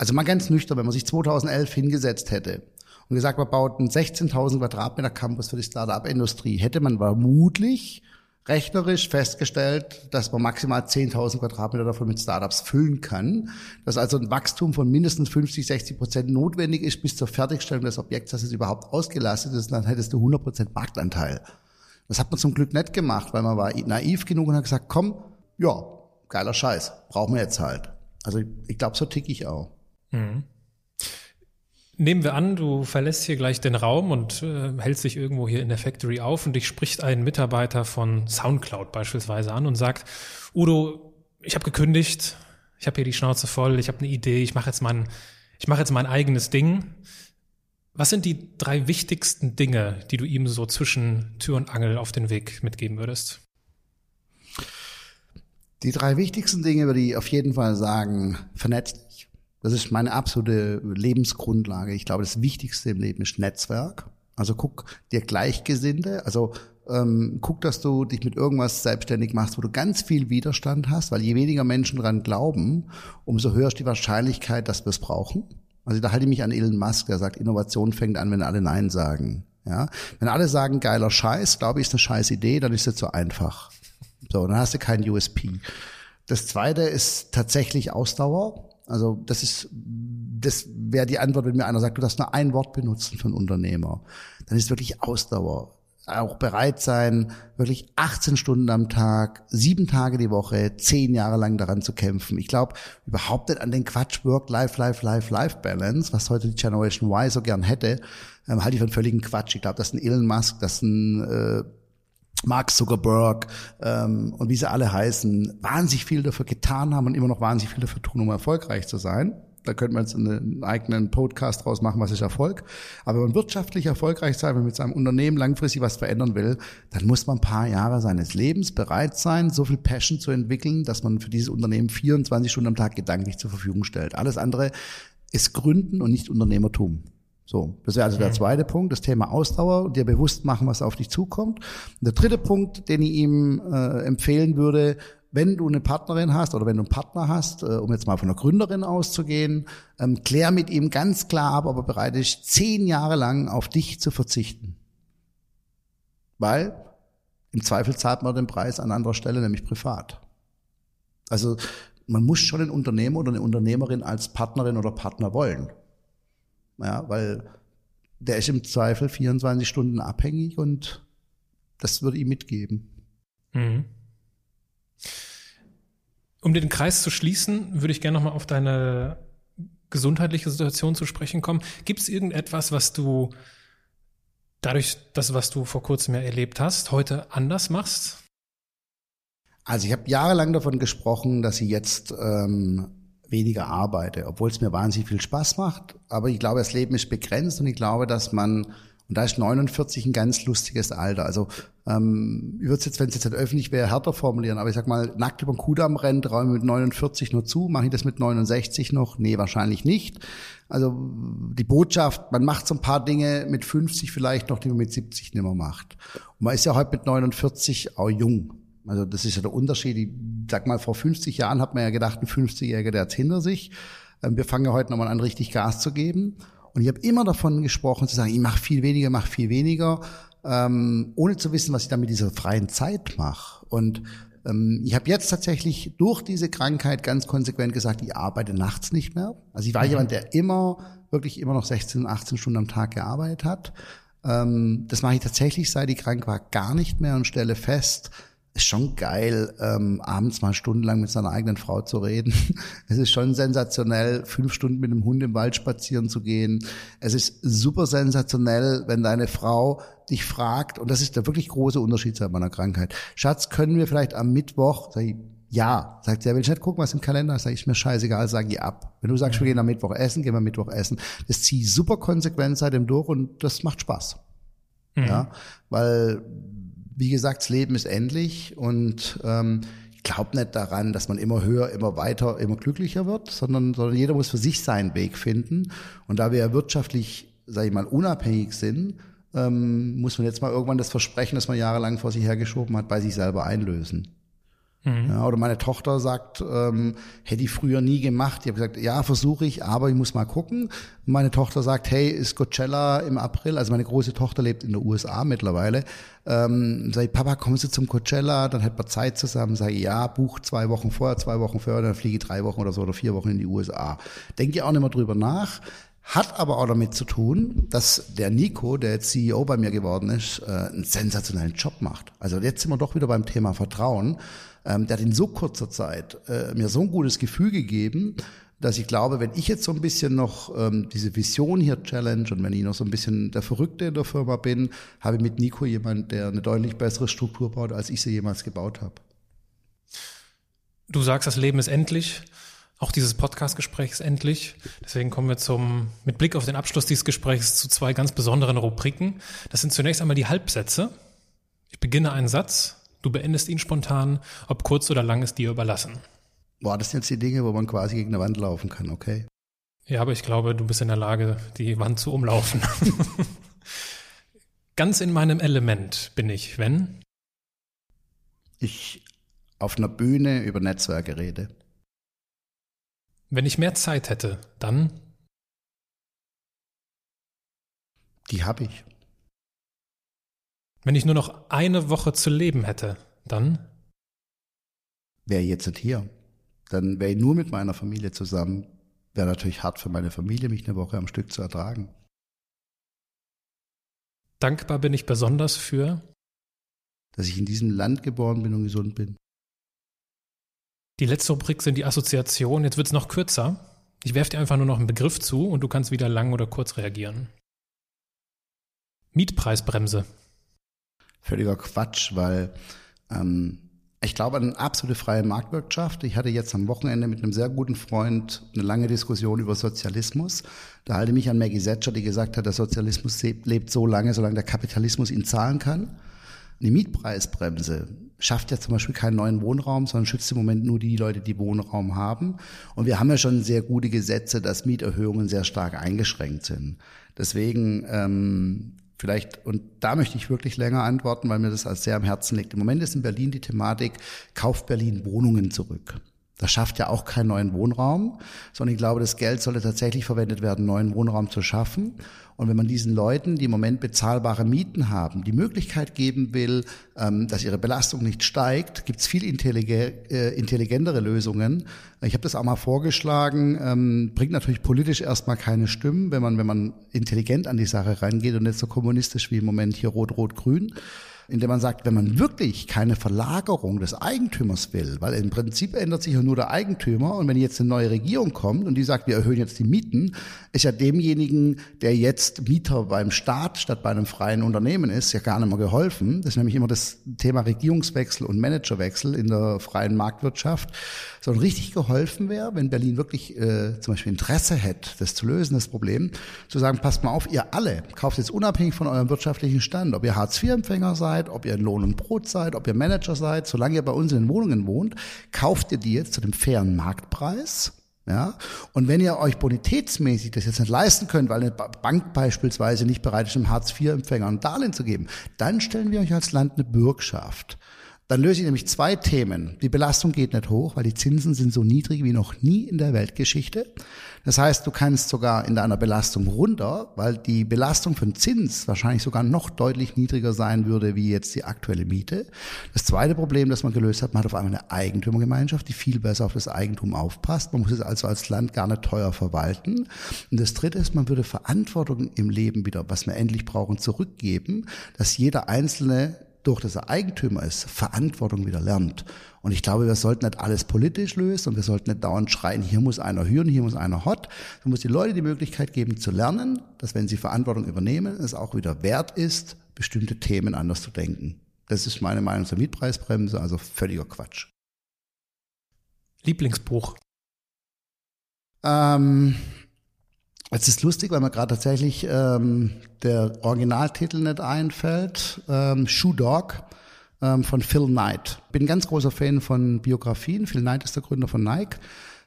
Also mal ganz nüchtern, wenn man sich 2011 hingesetzt hätte und gesagt, man baut einen 16.000 Quadratmeter Campus für die Startup-Industrie, hätte man vermutlich rechnerisch festgestellt, dass man maximal 10.000 Quadratmeter davon mit Startups füllen kann, dass also ein Wachstum von mindestens 50, 60 Prozent notwendig ist bis zur Fertigstellung des Objekts, dass es überhaupt ausgelastet ist, dann hättest du 100 Prozent Marktanteil. Das hat man zum Glück nicht gemacht, weil man war naiv genug und hat gesagt, komm, ja, geiler Scheiß, brauchen wir jetzt halt. Also ich, ich glaube, so tick ich auch. Mhm. Nehmen wir an, du verlässt hier gleich den Raum und äh, hältst dich irgendwo hier in der Factory auf und dich spricht ein Mitarbeiter von SoundCloud beispielsweise an und sagt, Udo, ich habe gekündigt, ich habe hier die Schnauze voll, ich habe eine Idee, ich mache jetzt mein, ich mache jetzt mein eigenes Ding. Was sind die drei wichtigsten Dinge, die du ihm so zwischen Tür und Angel auf den Weg mitgeben würdest? Die drei wichtigsten Dinge würde ich auf jeden Fall sagen, vernetzt das ist meine absolute Lebensgrundlage. Ich glaube, das Wichtigste im Leben ist Netzwerk. Also guck dir Gleichgesinnte, also ähm, guck, dass du dich mit irgendwas selbstständig machst, wo du ganz viel Widerstand hast, weil je weniger Menschen dran glauben, umso höher ist die Wahrscheinlichkeit, dass wir es brauchen. Also da halte ich mich an Elon Musk, der sagt, Innovation fängt an, wenn alle Nein sagen. Ja, wenn alle sagen, geiler Scheiß, glaube ich, ist eine scheiß Idee, dann ist es zu einfach. So, dann hast du keinen USP. Das zweite ist tatsächlich Ausdauer. Also das ist, das wäre die Antwort, wenn mir einer sagt, du darfst nur ein Wort benutzen für einen Unternehmer. Dann ist wirklich Ausdauer. Auch bereit sein, wirklich 18 Stunden am Tag, sieben Tage die Woche, zehn Jahre lang daran zu kämpfen. Ich glaube überhaupt nicht an den Quatsch Work, Life, Life, Life, Life Balance, was heute die Generation Y so gern hätte, ähm, halte ich für einen völligen Quatsch. Ich glaube, das ist ein Elon Musk, das ist ein äh, Mark Zuckerberg ähm, und wie sie alle heißen, wahnsinnig viel dafür getan haben und immer noch wahnsinnig viel dafür tun, um erfolgreich zu sein. Da könnte man jetzt einen eigenen Podcast draus machen, was ist Erfolg. Aber wenn man wirtschaftlich erfolgreich sein will, mit seinem Unternehmen langfristig was verändern will, dann muss man ein paar Jahre seines Lebens bereit sein, so viel Passion zu entwickeln, dass man für dieses Unternehmen 24 Stunden am Tag gedanklich zur Verfügung stellt. Alles andere ist Gründen und nicht Unternehmertum. So, das wäre also der zweite Punkt, das Thema Ausdauer und dir bewusst machen, was auf dich zukommt. Und der dritte Punkt, den ich ihm äh, empfehlen würde, wenn du eine Partnerin hast oder wenn du einen Partner hast, äh, um jetzt mal von einer Gründerin auszugehen, ähm, klär mit ihm ganz klar ab, aber bereit ist, zehn Jahre lang auf dich zu verzichten. Weil im Zweifel zahlt man den Preis an anderer Stelle, nämlich privat. Also man muss schon einen Unternehmer oder eine Unternehmerin als Partnerin oder Partner wollen. Ja, weil der ist im Zweifel 24 Stunden abhängig und das würde ich mitgeben. Mhm. Um den Kreis zu schließen, würde ich gerne nochmal auf deine gesundheitliche Situation zu sprechen kommen. Gibt es irgendetwas, was du dadurch, das, was du vor kurzem ja erlebt hast, heute anders machst? Also ich habe jahrelang davon gesprochen, dass ich jetzt ähm, weniger arbeite, obwohl es mir wahnsinnig viel Spaß macht. Aber ich glaube, das Leben ist begrenzt und ich glaube, dass man, und da ist 49 ein ganz lustiges Alter. Also ähm, ich würde es jetzt, wenn es jetzt nicht öffentlich wäre, härter formulieren, aber ich sag mal, nackt über den Kudamm rennen, räume mit 49 nur zu, mache ich das mit 69 noch? Nee, wahrscheinlich nicht. Also die Botschaft, man macht so ein paar Dinge mit 50 vielleicht noch, die man mit 70 nicht mehr macht. Und man ist ja heute mit 49 auch jung. Also das ist ja der Unterschied. Ich sag mal, vor 50 Jahren hat man ja gedacht, ein 50-Jähriger, der hat's hinter sich. Ähm, wir fangen ja heute nochmal an, richtig Gas zu geben. Und ich habe immer davon gesprochen, zu sagen, ich mache viel weniger, mache viel weniger, ähm, ohne zu wissen, was ich dann mit dieser freien Zeit mache. Und ähm, ich habe jetzt tatsächlich durch diese Krankheit ganz konsequent gesagt, ich arbeite nachts nicht mehr. Also ich war mhm. jemand, der immer, wirklich immer noch 16, 18 Stunden am Tag gearbeitet hat. Ähm, das mache ich tatsächlich, seit ich krank war, gar nicht mehr und stelle fest, ist schon geil, ähm, abends mal stundenlang mit seiner eigenen Frau zu reden. Es ist schon sensationell, fünf Stunden mit dem Hund im Wald spazieren zu gehen. Es ist super sensationell, wenn deine Frau dich fragt, und das ist der wirklich große Unterschied seit meiner Krankheit. Schatz, können wir vielleicht am Mittwoch, sag ich, ja, sagt sie, ja, will ich nicht gucken, was im Kalender ist, sag ich, ist mir scheißegal, sag ich ab. Wenn du sagst, wir gehen am Mittwoch essen, gehen wir am Mittwoch essen. Das zieht super konsequent seitdem durch und das macht Spaß. Mhm. Ja, weil wie gesagt, das Leben ist endlich und ähm, ich glaube nicht daran, dass man immer höher, immer weiter, immer glücklicher wird, sondern, sondern jeder muss für sich seinen Weg finden. Und da wir ja wirtschaftlich, sage ich mal, unabhängig sind, ähm, muss man jetzt mal irgendwann das Versprechen, das man jahrelang vor sich hergeschoben hat, bei sich selber einlösen. Mhm. Ja, oder meine Tochter sagt, ähm, hätte ich früher nie gemacht. Ich habe gesagt, ja, versuche ich, aber ich muss mal gucken. Meine Tochter sagt, hey, ist Coachella im April? Also meine große Tochter lebt in den USA mittlerweile. Ähm, sag ich, Papa, kommst du zum Coachella? Dann hätten wir Zeit zusammen. Sag ich, ja, buch zwei Wochen vorher, zwei Wochen vorher, dann fliege ich drei Wochen oder so oder vier Wochen in die USA. Denke ich auch nicht mehr drüber nach. Hat aber auch damit zu tun, dass der Nico, der jetzt CEO bei mir geworden ist, äh, einen sensationellen Job macht. Also jetzt sind wir doch wieder beim Thema Vertrauen ähm, der hat in so kurzer Zeit äh, mir so ein gutes Gefühl gegeben, dass ich glaube, wenn ich jetzt so ein bisschen noch ähm, diese Vision hier challenge und wenn ich noch so ein bisschen der Verrückte in der Firma bin, habe ich mit Nico jemand, der eine deutlich bessere Struktur baut, als ich sie jemals gebaut habe. Du sagst, das Leben ist endlich. Auch dieses Podcast-Gespräch ist endlich. Deswegen kommen wir zum, mit Blick auf den Abschluss dieses Gesprächs zu zwei ganz besonderen Rubriken. Das sind zunächst einmal die Halbsätze. Ich beginne einen Satz, Du beendest ihn spontan, ob kurz oder lang ist dir überlassen. Boah, das sind jetzt die Dinge, wo man quasi gegen eine Wand laufen kann, okay? Ja, aber ich glaube, du bist in der Lage, die Wand zu umlaufen. Ganz in meinem Element bin ich, wenn? Ich auf einer Bühne über Netzwerke rede. Wenn ich mehr Zeit hätte, dann? Die habe ich. Wenn ich nur noch eine Woche zu leben hätte, dann? Wäre jetzt nicht hier. Dann wäre ich nur mit meiner Familie zusammen. Wäre natürlich hart für meine Familie, mich eine Woche am Stück zu ertragen. Dankbar bin ich besonders für, dass ich in diesem Land geboren bin und gesund bin. Die letzte Rubrik sind die Assoziationen. Jetzt wird es noch kürzer. Ich werfe dir einfach nur noch einen Begriff zu und du kannst wieder lang oder kurz reagieren. Mietpreisbremse völliger Quatsch, weil ähm, ich glaube an eine absolute freie Marktwirtschaft. Ich hatte jetzt am Wochenende mit einem sehr guten Freund eine lange Diskussion über Sozialismus. Da halte ich mich an Maggie Thatcher, die gesagt hat, der Sozialismus lebt so lange, solange der Kapitalismus ihn zahlen kann. Eine Mietpreisbremse schafft ja zum Beispiel keinen neuen Wohnraum, sondern schützt im Moment nur die Leute, die Wohnraum haben. Und wir haben ja schon sehr gute Gesetze, dass Mieterhöhungen sehr stark eingeschränkt sind. Deswegen ähm, Vielleicht, und da möchte ich wirklich länger antworten, weil mir das als sehr am Herzen liegt. Im Moment ist in Berlin die Thematik, kauft Berlin Wohnungen zurück. Das schafft ja auch keinen neuen Wohnraum, sondern ich glaube, das Geld sollte tatsächlich verwendet werden, neuen Wohnraum zu schaffen. Und wenn man diesen Leuten, die im Moment bezahlbare Mieten haben, die Möglichkeit geben will, ähm, dass ihre Belastung nicht steigt, gibt es viel äh, intelligentere Lösungen. Ich habe das auch mal vorgeschlagen, ähm, bringt natürlich politisch erstmal keine Stimmen, wenn man, wenn man intelligent an die Sache reingeht und nicht so kommunistisch wie im Moment hier Rot-Rot-Grün indem man sagt, wenn man wirklich keine Verlagerung des Eigentümers will, weil im Prinzip ändert sich ja nur der Eigentümer und wenn jetzt eine neue Regierung kommt und die sagt, wir erhöhen jetzt die Mieten, ist ja demjenigen, der jetzt Mieter beim Staat statt bei einem freien Unternehmen ist, ja gar nicht mehr geholfen. Das ist nämlich immer das Thema Regierungswechsel und Managerwechsel in der freien Marktwirtschaft. Sondern richtig geholfen wäre, wenn Berlin wirklich äh, zum Beispiel Interesse hätte, das zu lösen, das Problem, zu sagen, passt mal auf, ihr alle, kauft jetzt unabhängig von eurem wirtschaftlichen Stand, ob ihr Hartz-IV-Empfänger seid, seid, ob ihr in Lohn und Brot seid, ob ihr Manager seid, solange ihr bei uns in den Wohnungen wohnt, kauft ihr die jetzt zu dem fairen Marktpreis. Ja, und wenn ihr euch bonitätsmäßig das jetzt nicht leisten könnt, weil eine Bank beispielsweise nicht bereit ist, einem Hartz-IV-Empfänger ein Darlehen zu geben, dann stellen wir euch als Land eine Bürgschaft. Dann löse ich nämlich zwei Themen. Die Belastung geht nicht hoch, weil die Zinsen sind so niedrig wie noch nie in der Weltgeschichte. Das heißt, du kannst sogar in deiner Belastung runter, weil die Belastung den Zins wahrscheinlich sogar noch deutlich niedriger sein würde wie jetzt die aktuelle Miete. Das zweite Problem, das man gelöst hat, man hat auf einmal eine Eigentümergemeinschaft, die viel besser auf das Eigentum aufpasst. Man muss es also als Land gar nicht teuer verwalten. Und das dritte ist, man würde Verantwortung im Leben wieder, was wir endlich brauchen, zurückgeben, dass jeder Einzelne durch dass er Eigentümer ist, Verantwortung wieder lernt. Und ich glaube, wir sollten nicht alles politisch lösen und wir sollten nicht dauernd schreien, hier muss einer hören, hier muss einer hot. Man muss die Leute die Möglichkeit geben zu lernen, dass wenn sie Verantwortung übernehmen, es auch wieder wert ist, bestimmte Themen anders zu denken. Das ist meine Meinung zur Mietpreisbremse, also völliger Quatsch. Lieblingsbuch? Ähm, es ist lustig, weil mir gerade tatsächlich ähm, der Originaltitel nicht einfällt. Ähm, Shoe Dog ähm, von Phil Knight. Bin ganz großer Fan von Biografien. Phil Knight ist der Gründer von Nike.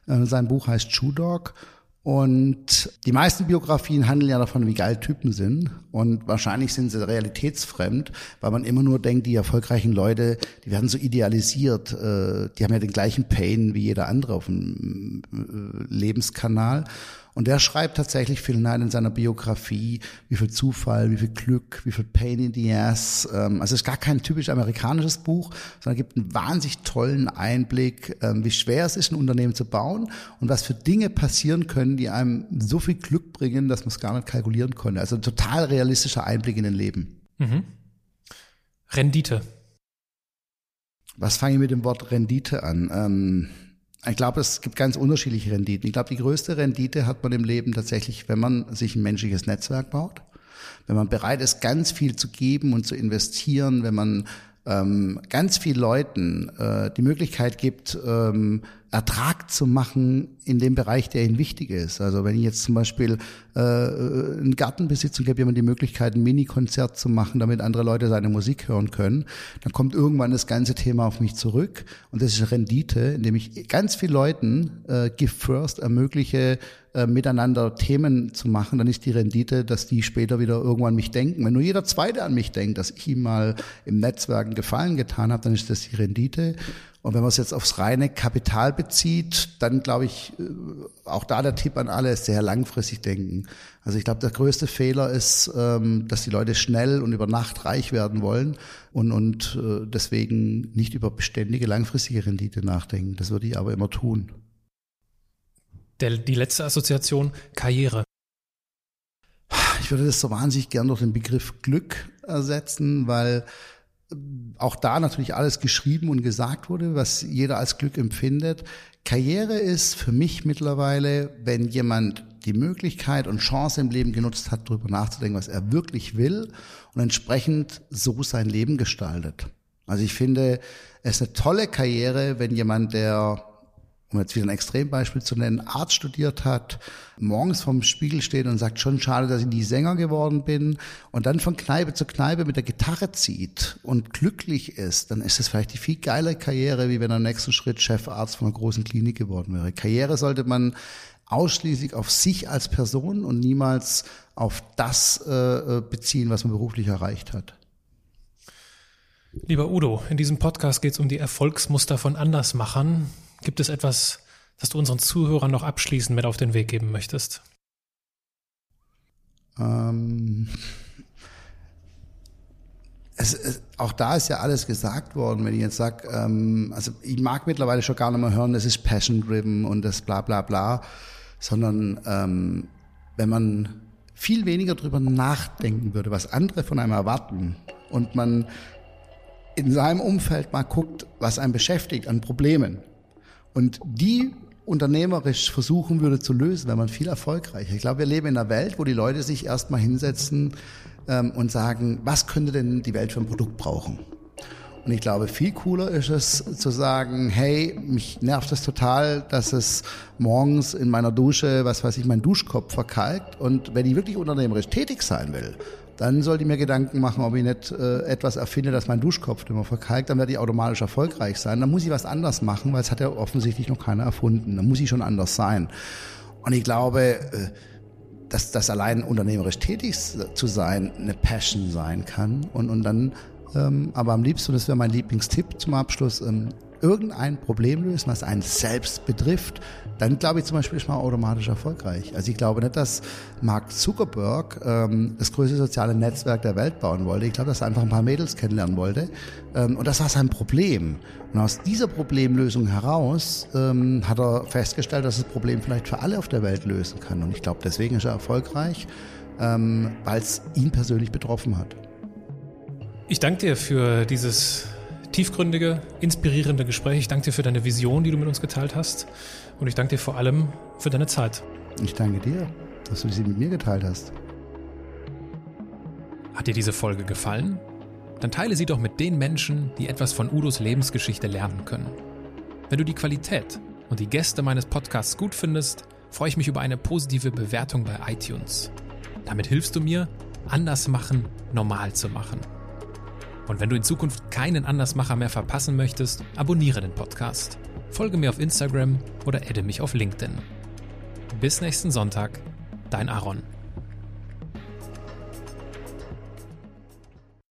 Äh, sein Buch heißt Shoe Dog. Und die meisten Biografien handeln ja davon, wie geil Typen sind. Und wahrscheinlich sind sie realitätsfremd, weil man immer nur denkt, die erfolgreichen Leute, die werden so idealisiert. Äh, die haben ja den gleichen Pain wie jeder andere auf dem äh, Lebenskanal. Und der schreibt tatsächlich viel hinein in seiner Biografie, wie viel Zufall, wie viel Glück, wie viel Pain in the Ass. Ähm, also es ist gar kein typisch amerikanisches Buch, sondern gibt einen wahnsinnig tollen Einblick, ähm, wie schwer es ist, ein Unternehmen zu bauen und was für Dinge passieren können, die einem so viel Glück bringen, dass man es gar nicht kalkulieren konnte. Also ein total realistischer Einblick in den Leben. Mhm. Rendite. Was fange ich mit dem Wort Rendite an? Ähm, ich glaube, es gibt ganz unterschiedliche Renditen. Ich glaube, die größte Rendite hat man im Leben tatsächlich, wenn man sich ein menschliches Netzwerk baut, wenn man bereit ist, ganz viel zu geben und zu investieren, wenn man ähm, ganz vielen Leuten äh, die Möglichkeit gibt, ähm, Ertrag zu machen in dem Bereich, der ihnen wichtig ist. Also wenn ich jetzt zum Beispiel äh, einen Garten besitze gebe jemand die Möglichkeit, ein Mini-Konzert zu machen, damit andere Leute seine Musik hören können, dann kommt irgendwann das ganze Thema auf mich zurück und das ist Rendite, indem ich ganz vielen Leuten äh, Gift First ermögliche, äh, miteinander Themen zu machen, dann ist die Rendite, dass die später wieder irgendwann mich denken. Wenn nur jeder Zweite an mich denkt, dass ich ihm mal im Netzwerk einen Gefallen getan habe, dann ist das die Rendite. Und wenn man es jetzt aufs reine Kapital bezieht, dann glaube ich, äh, auch da der Tipp an alle, sehr langfristig denken. Also ich glaube, der größte Fehler ist, ähm, dass die Leute schnell und über Nacht reich werden wollen und, und äh, deswegen nicht über beständige langfristige Rendite nachdenken. Das würde ich aber immer tun. Der, die letzte Assoziation, Karriere. Ich würde das so wahnsinnig gern durch den Begriff Glück ersetzen, weil auch da natürlich alles geschrieben und gesagt wurde, was jeder als Glück empfindet. Karriere ist für mich mittlerweile, wenn jemand die Möglichkeit und Chance im Leben genutzt hat, darüber nachzudenken, was er wirklich will und entsprechend so sein Leben gestaltet. Also ich finde, es ist eine tolle Karriere, wenn jemand, der um jetzt wieder ein Extrembeispiel zu nennen, Arzt studiert hat, morgens vorm Spiegel steht und sagt, schon schade, dass ich nie Sänger geworden bin und dann von Kneipe zu Kneipe mit der Gitarre zieht und glücklich ist, dann ist das vielleicht die viel geile Karriere, wie wenn er im nächsten Schritt Chefarzt von einer großen Klinik geworden wäre. Karriere sollte man ausschließlich auf sich als Person und niemals auf das äh, beziehen, was man beruflich erreicht hat. Lieber Udo, in diesem Podcast geht es um die Erfolgsmuster von Andersmachern. Gibt es etwas, das du unseren Zuhörern noch abschließend mit auf den Weg geben möchtest? Ähm, es, es, auch da ist ja alles gesagt worden, wenn ich jetzt sage, ähm, also ich mag mittlerweile schon gar nicht mehr hören, das ist passion-driven und das bla bla bla, sondern ähm, wenn man viel weniger drüber nachdenken würde, was andere von einem erwarten und man in seinem Umfeld mal guckt, was einen beschäftigt an Problemen und die unternehmerisch versuchen würde zu lösen, wäre man viel erfolgreicher. Ich glaube, wir leben in einer Welt, wo die Leute sich erstmal hinsetzen ähm, und sagen, was könnte denn die Welt für ein Produkt brauchen? Und ich glaube, viel cooler ist es zu sagen, hey, mich nervt es total, dass es morgens in meiner Dusche, was weiß ich, mein Duschkopf verkalkt. Und wenn ich wirklich unternehmerisch tätig sein will, dann sollte ich mir Gedanken machen, ob ich nicht äh, etwas erfinde, dass mein Duschkopf immer verkalkt, dann werde ich automatisch erfolgreich sein. Dann muss ich was anders machen, weil es hat ja offensichtlich noch keiner erfunden. Dann muss ich schon anders sein. Und ich glaube, äh, dass das allein unternehmerisch tätig zu sein eine Passion sein kann. Und, und dann ähm, aber am liebsten, das wäre mein Lieblingstipp zum Abschluss, ähm, irgendein Problem lösen, was einen selbst betrifft, dann glaube ich zum Beispiel ist man automatisch erfolgreich. Also ich glaube nicht, dass Mark Zuckerberg ähm, das größte soziale Netzwerk der Welt bauen wollte. Ich glaube, dass er einfach ein paar Mädels kennenlernen wollte. Ähm, und das war sein Problem. Und aus dieser Problemlösung heraus ähm, hat er festgestellt, dass das Problem vielleicht für alle auf der Welt lösen kann. Und ich glaube, deswegen ist er erfolgreich, ähm, weil es ihn persönlich betroffen hat. Ich danke dir für dieses tiefgründige, inspirierende Gespräch. Ich danke dir für deine Vision, die du mit uns geteilt hast. Und ich danke dir vor allem für deine Zeit. Ich danke dir, dass du sie mit mir geteilt hast. Hat dir diese Folge gefallen? Dann teile sie doch mit den Menschen, die etwas von Udos Lebensgeschichte lernen können. Wenn du die Qualität und die Gäste meines Podcasts gut findest, freue ich mich über eine positive Bewertung bei iTunes. Damit hilfst du mir, anders machen normal zu machen. Und wenn du in Zukunft keinen Andersmacher mehr verpassen möchtest, abonniere den Podcast, folge mir auf Instagram oder adde mich auf LinkedIn. Bis nächsten Sonntag, dein Aaron.